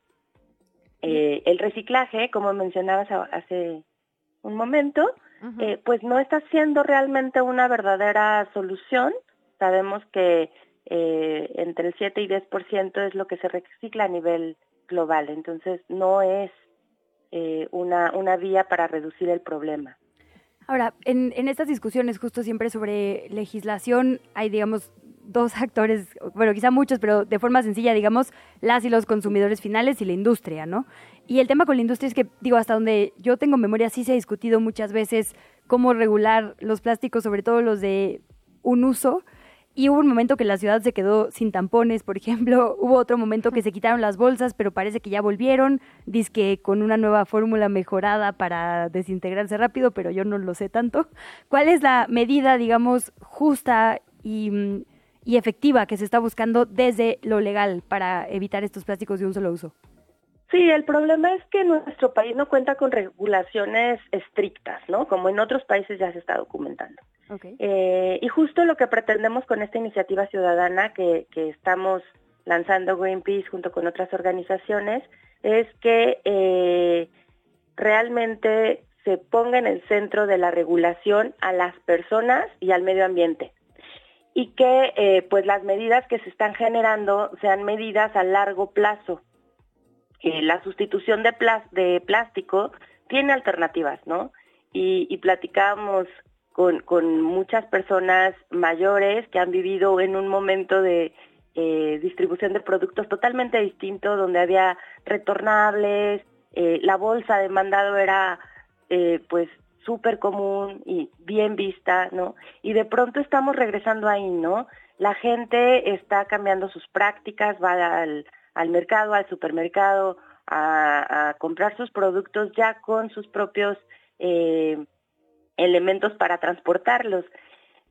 Eh, el reciclaje, como mencionabas hace un momento, eh, pues no está siendo realmente una verdadera solución. Sabemos que entre el 7 y 10% es lo que se recicla a nivel global, entonces no es eh, una, una vía para reducir el problema. Ahora, en, en estas discusiones justo siempre sobre legislación hay, digamos, dos (laughs) actores, bueno, quizá muchos, pero de forma sencilla, digamos, las y los consumidores finales y la industria, ¿no? Y el tema con la industria es que, digo, hasta donde yo tengo memoria, sí se ha discutido muchas veces cómo regular los plásticos, sobre todo los de un uso, y hubo un momento que la ciudad se quedó sin tampones, por ejemplo. (laughs) Hubo otro momento que se quitaron las bolsas, pero parece que ya volvieron. Dice que con una nueva fórmula mejorada para desintegrarse rápido, pero yo no lo sé tanto. ¿Cuál es la medida, digamos, justa y, y efectiva que se está buscando desde lo legal para evitar estos plásticos de un solo uso? Sí, el problema es que nuestro país no cuenta con regulaciones estrictas, ¿no? Como en otros países ya se está documentando. Eh, y justo lo que pretendemos con esta iniciativa ciudadana que, estamos lanzando Greenpeace junto con otras organizaciones es que eh, realmente se ponga en el centro de la regulación a las personas y al medio ambiente y que eh, pues las medidas que se están generando sean medidas a largo plazo la sustitución de, plástico tiene alternativas, ¿no? Y, y platicábamos con, con, muchas personas mayores que han vivido en un momento de eh, distribución de productos totalmente distinto, donde había retornables, eh, la bolsa de mandado era eh, pues súper común y bien vista, ¿no? Y de pronto estamos regresando ahí, ¿no? La gente está cambiando sus prácticas, va al, al mercado, al supermercado, a, comprar sus productos ya con sus propios eh, elementos para transportarlos.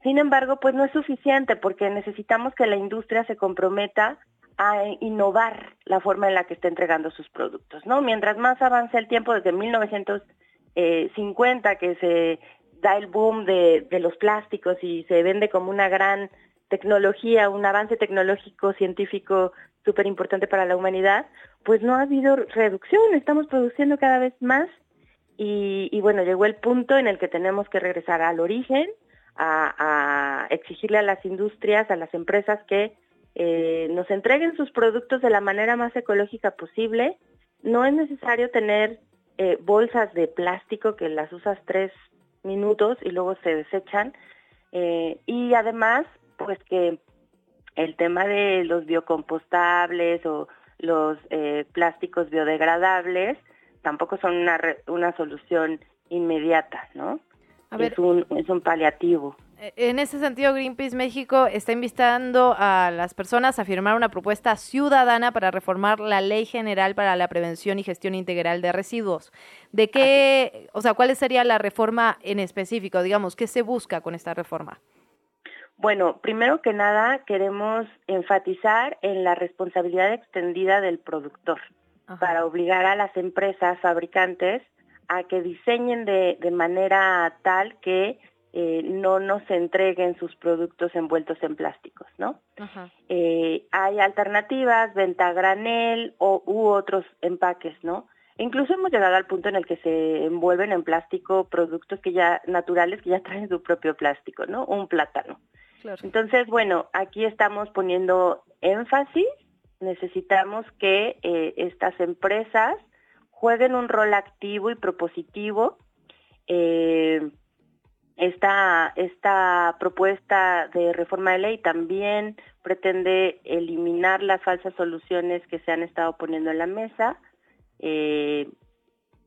Sin embargo, pues no es suficiente porque necesitamos que la industria se comprometa a innovar la forma en la que está entregando sus productos, ¿no? Mientras más avance el tiempo, desde 1950 que se da el boom de los plásticos y se vende como una gran tecnología, un avance tecnológico, científico súper importante para la humanidad, pues no ha habido reducción, estamos produciendo cada vez más y, bueno, llegó el punto en el que tenemos que regresar al origen, a, a exigirle a las industrias, a las empresas que eh, nos entreguen sus productos de la manera más ecológica posible. No es necesario tener eh, bolsas de plástico que las usas tres minutos y luego se desechan. Eh, y además, pues que el tema de los biocompostables o los eh, plásticos biodegradables tampoco son una, una solución inmediata, ¿no? es, un, es un paliativo. Eh, en ese sentido, Greenpeace México está invitando a las personas a firmar una propuesta ciudadana para reformar la Ley General para la Prevención y Gestión Integral de Residuos. ¿De qué, o sea, cuál sería la reforma en específico? Digamos, ¿qué se busca con esta reforma? Bueno, primero que nada queremos enfatizar en la responsabilidad extendida del productor para obligar a las empresas fabricantes a que diseñen de, de manera tal que eh, no nos entreguen sus productos envueltos en plásticos, ¿no? Eh, hay alternativas, venta granel o, u otros empaques, ¿no? incluso hemos llegado al punto en el que se envuelven en plástico productos que ya naturales que ya (laughs) traen su propio plástico, ¿no? Un plátano. Entonces, bueno, aquí estamos poniendo énfasis. Necesitamos que eh, estas empresas jueguen un rol activo y propositivo. Eh, esta, esta propuesta de reforma de ley también pretende eliminar las falsas soluciones que se han estado poniendo en la mesa eh,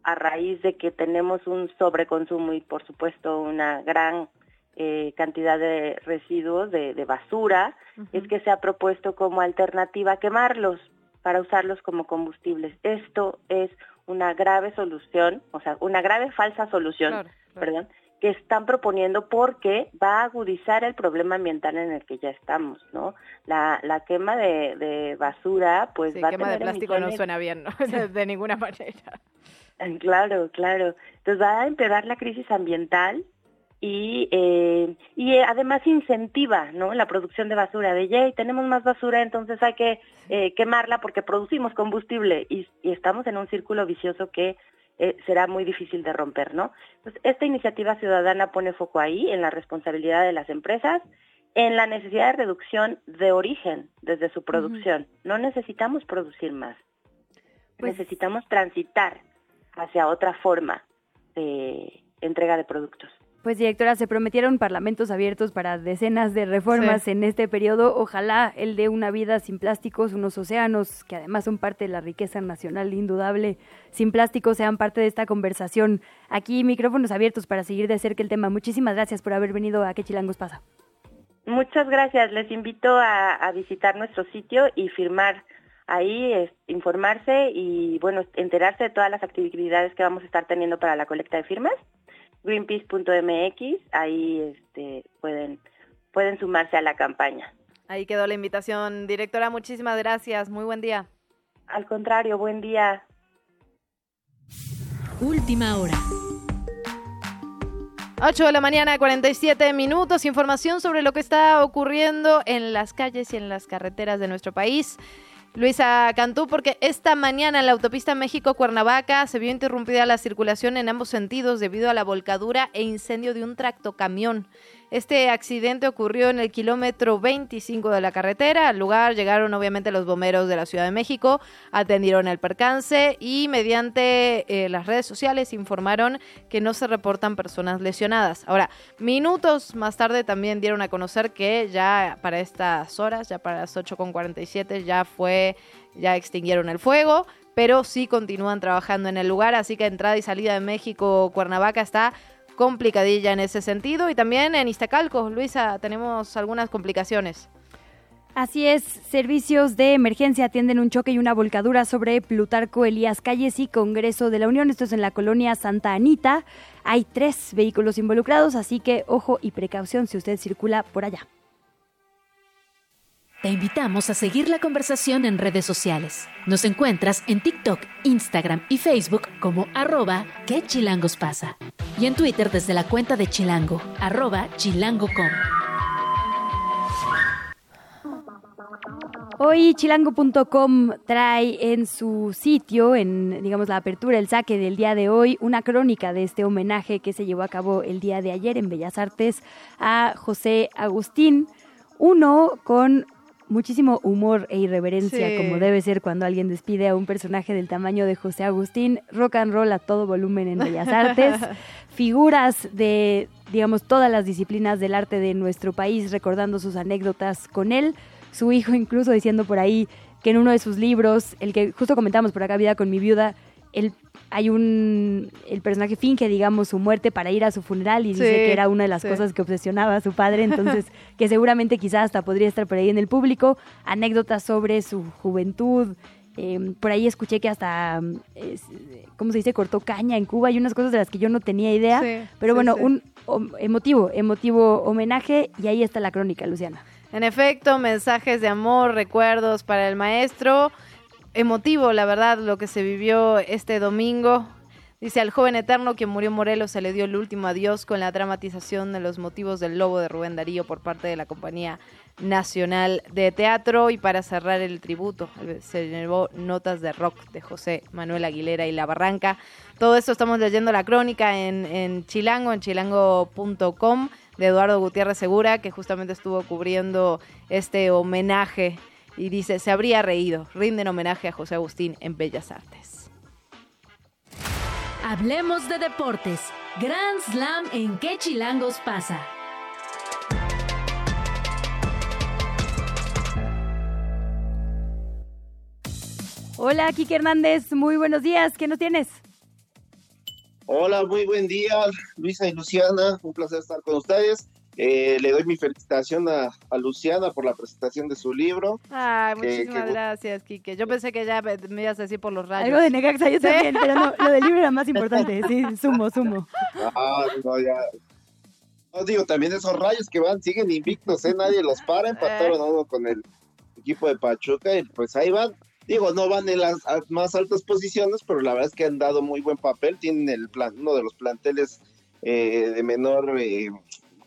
a raíz de que tenemos un sobreconsumo y por supuesto una gran eh, cantidad de residuos de, basura, es que se ha propuesto como alternativa quemarlos para usarlos como combustibles. Esto es una grave solución, o sea, una grave falsa solución, perdón, que están proponiendo porque va a agudizar el problema ambiental en el que ya estamos, ¿no? La, la quema de, de basura, pues sí, va a tener de plástico no suena bien, ¿no? (laughs) de ninguna manera. Claro, claro. Entonces va a empeorar la crisis ambiental y, eh, y además incentiva ¿no? la producción de basura, de yay, tenemos más basura, entonces hay que eh, quemarla porque producimos combustible y, y estamos en un círculo vicioso que eh, será muy difícil de romper, ¿no? Entonces, esta iniciativa ciudadana pone foco ahí, en la responsabilidad de las empresas, en la necesidad de reducción de origen desde su producción. No necesitamos producir más, Pues necesitamos transitar hacia otra forma de entrega de productos. Pues directora, se prometieron parlamentos abiertos para decenas de reformas Sí. en este periodo. Ojalá el de una vida sin plásticos, unos océanos que además son parte de la riqueza nacional indudable, sin plásticos sean parte de esta conversación. Aquí micrófonos abiertos para seguir de cerca el tema. Muchísimas gracias por haber venido a ¿Qué chilangos pasa? Muchas gracias. Les invito a, a visitar nuestro sitio y firmar ahí, es- informarse y, bueno, enterarse de todas las actividades que vamos a estar teniendo para la colecta de firmas. Greenpeace.mx, ahí este, pueden, pueden sumarse a la campaña. Ahí quedó la invitación. Directora, muchísimas gracias. Muy buen día. Al contrario, buen día. Última hora. 8 de la mañana, 47 minutos. Información sobre lo que está ocurriendo en las calles y en las carreteras de nuestro país. Luisa Cantú, porque esta mañana en la autopista México-Cuernavaca se vio interrumpida la circulación en ambos sentidos debido a la volcadura e incendio de un tractocamión. Este accidente ocurrió en el kilómetro 25 de la carretera. Al lugar llegaron obviamente los bomberos de la Ciudad de México, atendieron el percance y mediante eh, las redes sociales informaron que no se reportan personas lesionadas. Ahora, minutos más tarde también dieron a conocer que ya para estas horas, ya para las 8.47, ya fue, ya extinguieron el fuego pero sí continúan trabajando en el lugar, así que entrada y salida de México, Cuernavaca está complicadilla en ese sentido y también en Iztacalco, Luisa, tenemos algunas complicaciones. Así es, servicios de emergencia atienden un choque y una volcadura sobre Plutarco Elías Calles y Congreso de la Unión. Esto es en la colonia Santa Anita. Hay tres vehículos involucrados, así que ojo y precaución si usted circula por allá. Te invitamos a seguir la conversación en redes sociales. Nos encuentras en TikTok, Instagram y Facebook como arroba que chilangos pasa. Y en Twitter desde la cuenta de Chilango, arroba chilango.com. Hoy chilango.com trae en su sitio, en digamos la apertura, el saque del día de hoy, una crónica de este homenaje que se llevó a cabo el día de ayer en Bellas Artes a José Agustín. Uno con muchísimo humor e irreverencia, Sí. como debe ser cuando alguien despide a un personaje del tamaño de José Agustín. Rock and roll a todo volumen en Bellas Artes. (laughs) Figuras de, digamos, todas las disciplinas del arte de nuestro país, recordando sus anécdotas con él. Su hijo incluso diciendo por ahí que en uno de sus libros, el que justo comentamos por acá, Vida con mi viuda, él, hay un, el personaje finge, digamos, su muerte para ir a su funeral y dice que era una de las sí. cosas que obsesionaba a su padre, (laughs) entonces que seguramente quizás hasta podría estar por ahí en el público, anécdotas sobre su juventud, eh, por ahí escuché que hasta, ¿cómo se dice?, cortó caña en Cuba y unas cosas de las que yo no tenía idea, Sí, pero bueno, un emotivo, emotivo homenaje y ahí está la crónica, Luciana. En efecto, mensajes de amor, recuerdos para el maestro. Emotivo, la verdad, lo que se vivió este domingo. Dice, al joven eterno que murió Morelos se le dio el último adiós con la dramatización de los motivos del lobo de Rubén Darío por parte de la Compañía Nacional de Teatro. Y para cerrar el tributo, se llevó notas de rock de José Manuel Aguilera y La Barranca. Todo esto estamos leyendo la crónica en, en Chilango, en chilango.com, de Eduardo Gutiérrez Segura, que justamente estuvo cubriendo este homenaje. Y dice, se habría reído. Rinden homenaje a José Agustín en Bellas Artes. Hablemos de deportes. Grand Slam en qué chilangos pasa. Hola, Kike Hernández, muy buenos días, ¿qué nos tienes? Hola, muy buen día, Luisa y Luciana, un placer estar con ustedes. Eh, le doy mi felicitación a, a Luciana por la presentación de su libro. Ay, muchísimas que- gracias, Quique. Yo pensé que ya me me ibas a decir por los rayos. Algo de Necaxa, yo Sí. también, pero no, lo del libro era más importante, (laughs) sí, sumo, sumo. Ah, no, ya. No, digo, también esos rayos que van, siguen invictos, ¿eh? Nadie los para, empataron uno con el equipo de Pachuca y pues ahí van. Digo, no van en las más altas posiciones, pero la verdad es que han dado muy buen papel. Tienen el plan, uno de los planteles eh, de menor eh,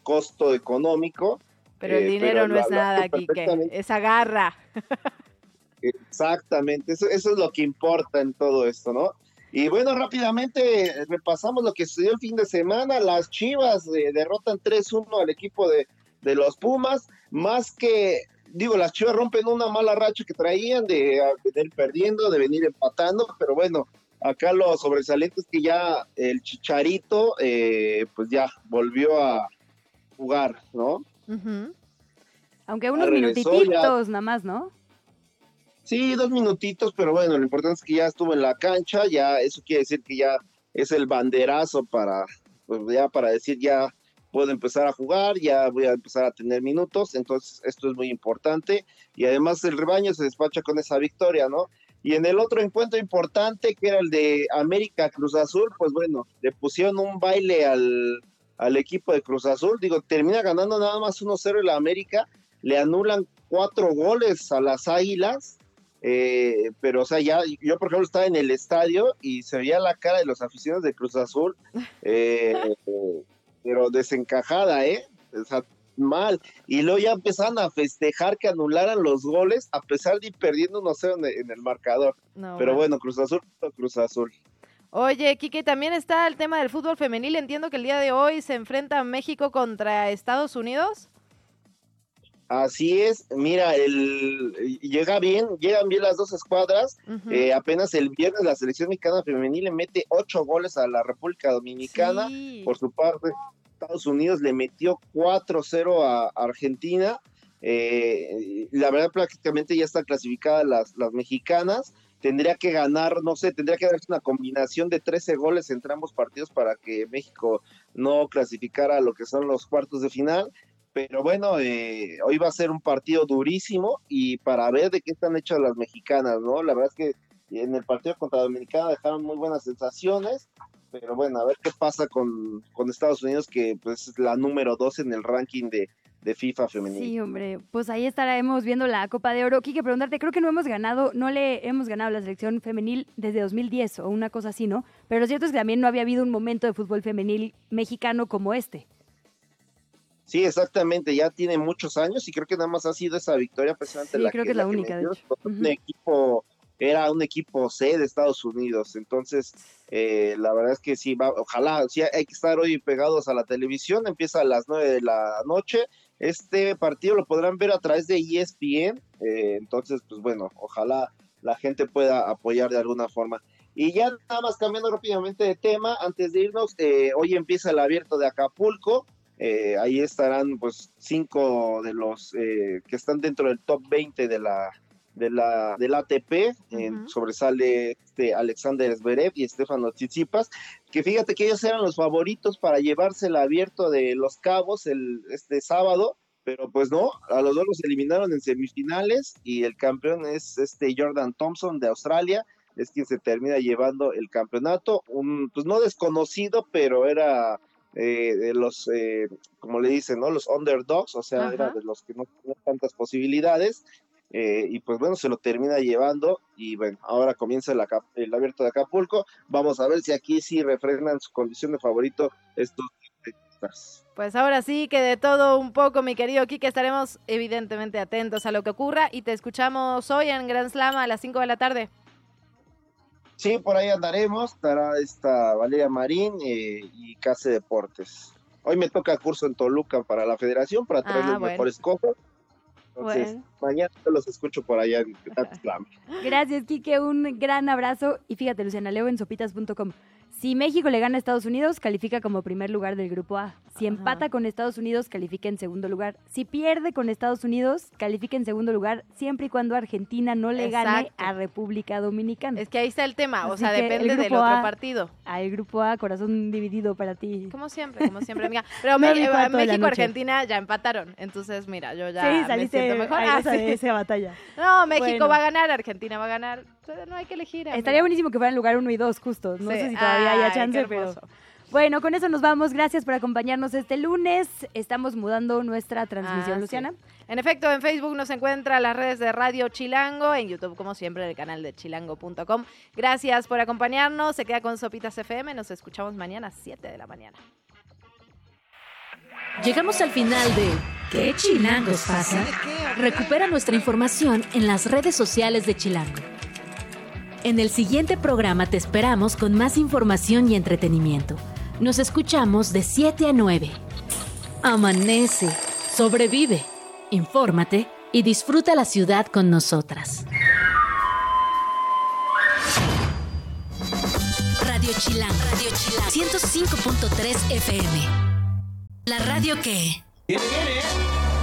costo económico. Pero el eh, dinero no es nada, Quique. Es agarra. (laughs) Exactamente, eso, eso es lo que importa en todo esto, ¿no? Y bueno, rápidamente repasamos lo que sucedió el fin de semana. Las Chivas eh, derrotan 3-1 al equipo de, de los Pumas, más que, digo, las Chivas rompen una mala racha que traían de venir perdiendo, de venir empatando, pero bueno, acá lo sobresaliente es que ya el Chicharito, eh, pues ya volvió a jugar, ¿no? Aunque unos regresó minutititos nada más, ¿no? Sí, dos minutitos, pero bueno, lo importante es que ya estuvo en la cancha, ya eso quiere decir que ya es el banderazo para, pues ya para decir ya puedo empezar a jugar, ya voy a empezar a tener minutos, entonces esto es muy importante y además el rebaño se despacha con esa victoria, ¿no? Y en el otro encuentro importante, que era el de América Cruz Azul, pues bueno, le pusieron un baile al, al equipo de Cruz Azul, digo, termina ganando nada más 1-0 el América, le anulan cuatro goles a las Águilas, eh, pero o sea, ya yo por ejemplo estaba en el estadio y se veía la cara de los aficionados de Cruz Azul, eh, (laughs) pero desencajada, ¿eh? O sea, mal. Y luego ya empezaron a festejar que anularan los goles a pesar de ir perdiendo 1-0 en, el- en el marcador. No, pero bueno, Cruz Azul, Cruz Azul. Oye, Quique, también está el tema del fútbol femenil. Entiendo que el día de hoy se enfrenta México contra Estados Unidos. Así es, mira, el, llega bien, llegan bien las dos escuadras. Eh, apenas el viernes la selección mexicana femenil le mete ocho goles a la República Dominicana. Por su parte, Estados Unidos le metió 4-0 a Argentina. Eh, la verdad, prácticamente ya están clasificadas las, las mexicanas. Tendría que ganar, no sé, tendría que darse una combinación de 13 goles entre ambos partidos para que México no clasificara a lo que son los cuartos de final. Pero bueno, eh, hoy va a ser un partido durísimo y para ver de qué están hechas las mexicanas, ¿no? La verdad es que en el partido contra Dominicana dejaron muy buenas sensaciones, pero bueno, a ver qué pasa con, con Estados Unidos, que pues es la número 2 en el ranking de, de FIFA femenil. Sí, hombre, pues ahí estaremos viendo la Copa de Oro. Quique, preguntarte, creo que no hemos ganado, no le hemos ganado la selección femenil desde 2010 o una cosa así, ¿no? Pero lo cierto es que también no había habido un momento de fútbol femenil mexicano como este. Sí, exactamente, ya tiene muchos años y creo que nada más ha sido esa victoria precisamente Sí, la creo que, que es la única, de metió. hecho. Un equipo, era un equipo C de Estados Unidos, entonces eh, la verdad es que sí, va, ojalá, sí hay que estar hoy pegados a la televisión, empieza a las nueve de la noche, este partido lo podrán ver a través de ESPN, eh, entonces pues bueno, ojalá la gente pueda apoyar de alguna forma. Y ya nada más cambiando rápidamente de tema, antes de irnos, eh, hoy empieza el abierto de Acapulco, eh, ahí estarán pues cinco de los que están dentro del top 20 de la de la del ATP eh, sobresale este Alexander Zverev y Stefano Tsitsipas que fíjate que ellos eran los favoritos para llevarse el abierto de Los Cabos el este sábado pero pues no, a los dos los eliminaron en semifinales y el campeón es este Jordan Thompson de Australia, es quien se termina llevando el campeonato, un pues no desconocido, pero era eh, de los, eh, como le dicen, ¿no? Los underdogs, o sea, Ajá. era de los que no tenían tantas posibilidades. Eh, y pues bueno, se lo termina llevando y bueno, ahora comienza el, abierto de Acapulco. Vamos a ver si aquí sí refrenan su condición de favorito estos. Pues ahora sí que de todo un poco, mi querido Kike, estaremos evidentemente atentos a lo que ocurra y te escuchamos hoy en Grand Slam a las 5 de la tarde. Sí, por ahí andaremos, estará esta Valeria Marín eh, y Case Deportes. Hoy me toca curso en Toluca para la federación para traer Ah, los bueno. mejores cosas. Entonces, Bueno. mañana los escucho por allá en. (laughs) Gracias, Quique. Un gran abrazo. Y fíjate, Luciana, leo en sopitas.com. Si México le gana a Estados Unidos, califica como primer lugar del grupo A. Si empata con Estados Unidos, califica en segundo lugar. Si pierde con Estados Unidos, califica en segundo lugar, siempre y cuando Argentina no le gane a República Dominicana. Es que ahí está el tema, o sea, depende el del otro A- partido. El grupo A, corazón dividido para ti. Como siempre, como siempre, amiga. (laughs) Pero No Me- eh, México. Argentina ya empataron, entonces mira, yo ya sí, me siento mejor. (laughs) Ah, airosa sí. de esa batalla. No, México Bueno. va a ganar, Argentina va a ganar. No hay que elegir. Estaría buenísimo que fueran lugar uno y dos, justo. No Sí. sé si todavía Ay, haya chance, pero. Bueno, con eso nos vamos. Gracias por acompañarnos este lunes. Estamos mudando nuestra transmisión, Ah, sí. Luciana. En efecto, en Facebook nos encuentra las redes de Radio Chilango, en YouTube, como siempre, el canal de chilango.com. Gracias por acompañarnos. Se queda con Sopitas FM. Nos escuchamos mañana a 7 de la mañana. Llegamos al final de ¿Qué chilangos pasa? Recupera nuestra información en las redes sociales de Chilango. En el siguiente programa te esperamos con más información y entretenimiento. Nos escuchamos de 7 a 9. Amanece, sobrevive, infórmate y disfruta la ciudad con nosotras. Radio Chilango, Radio Chilango, 105.3 FM. La radio que... Viene, viene,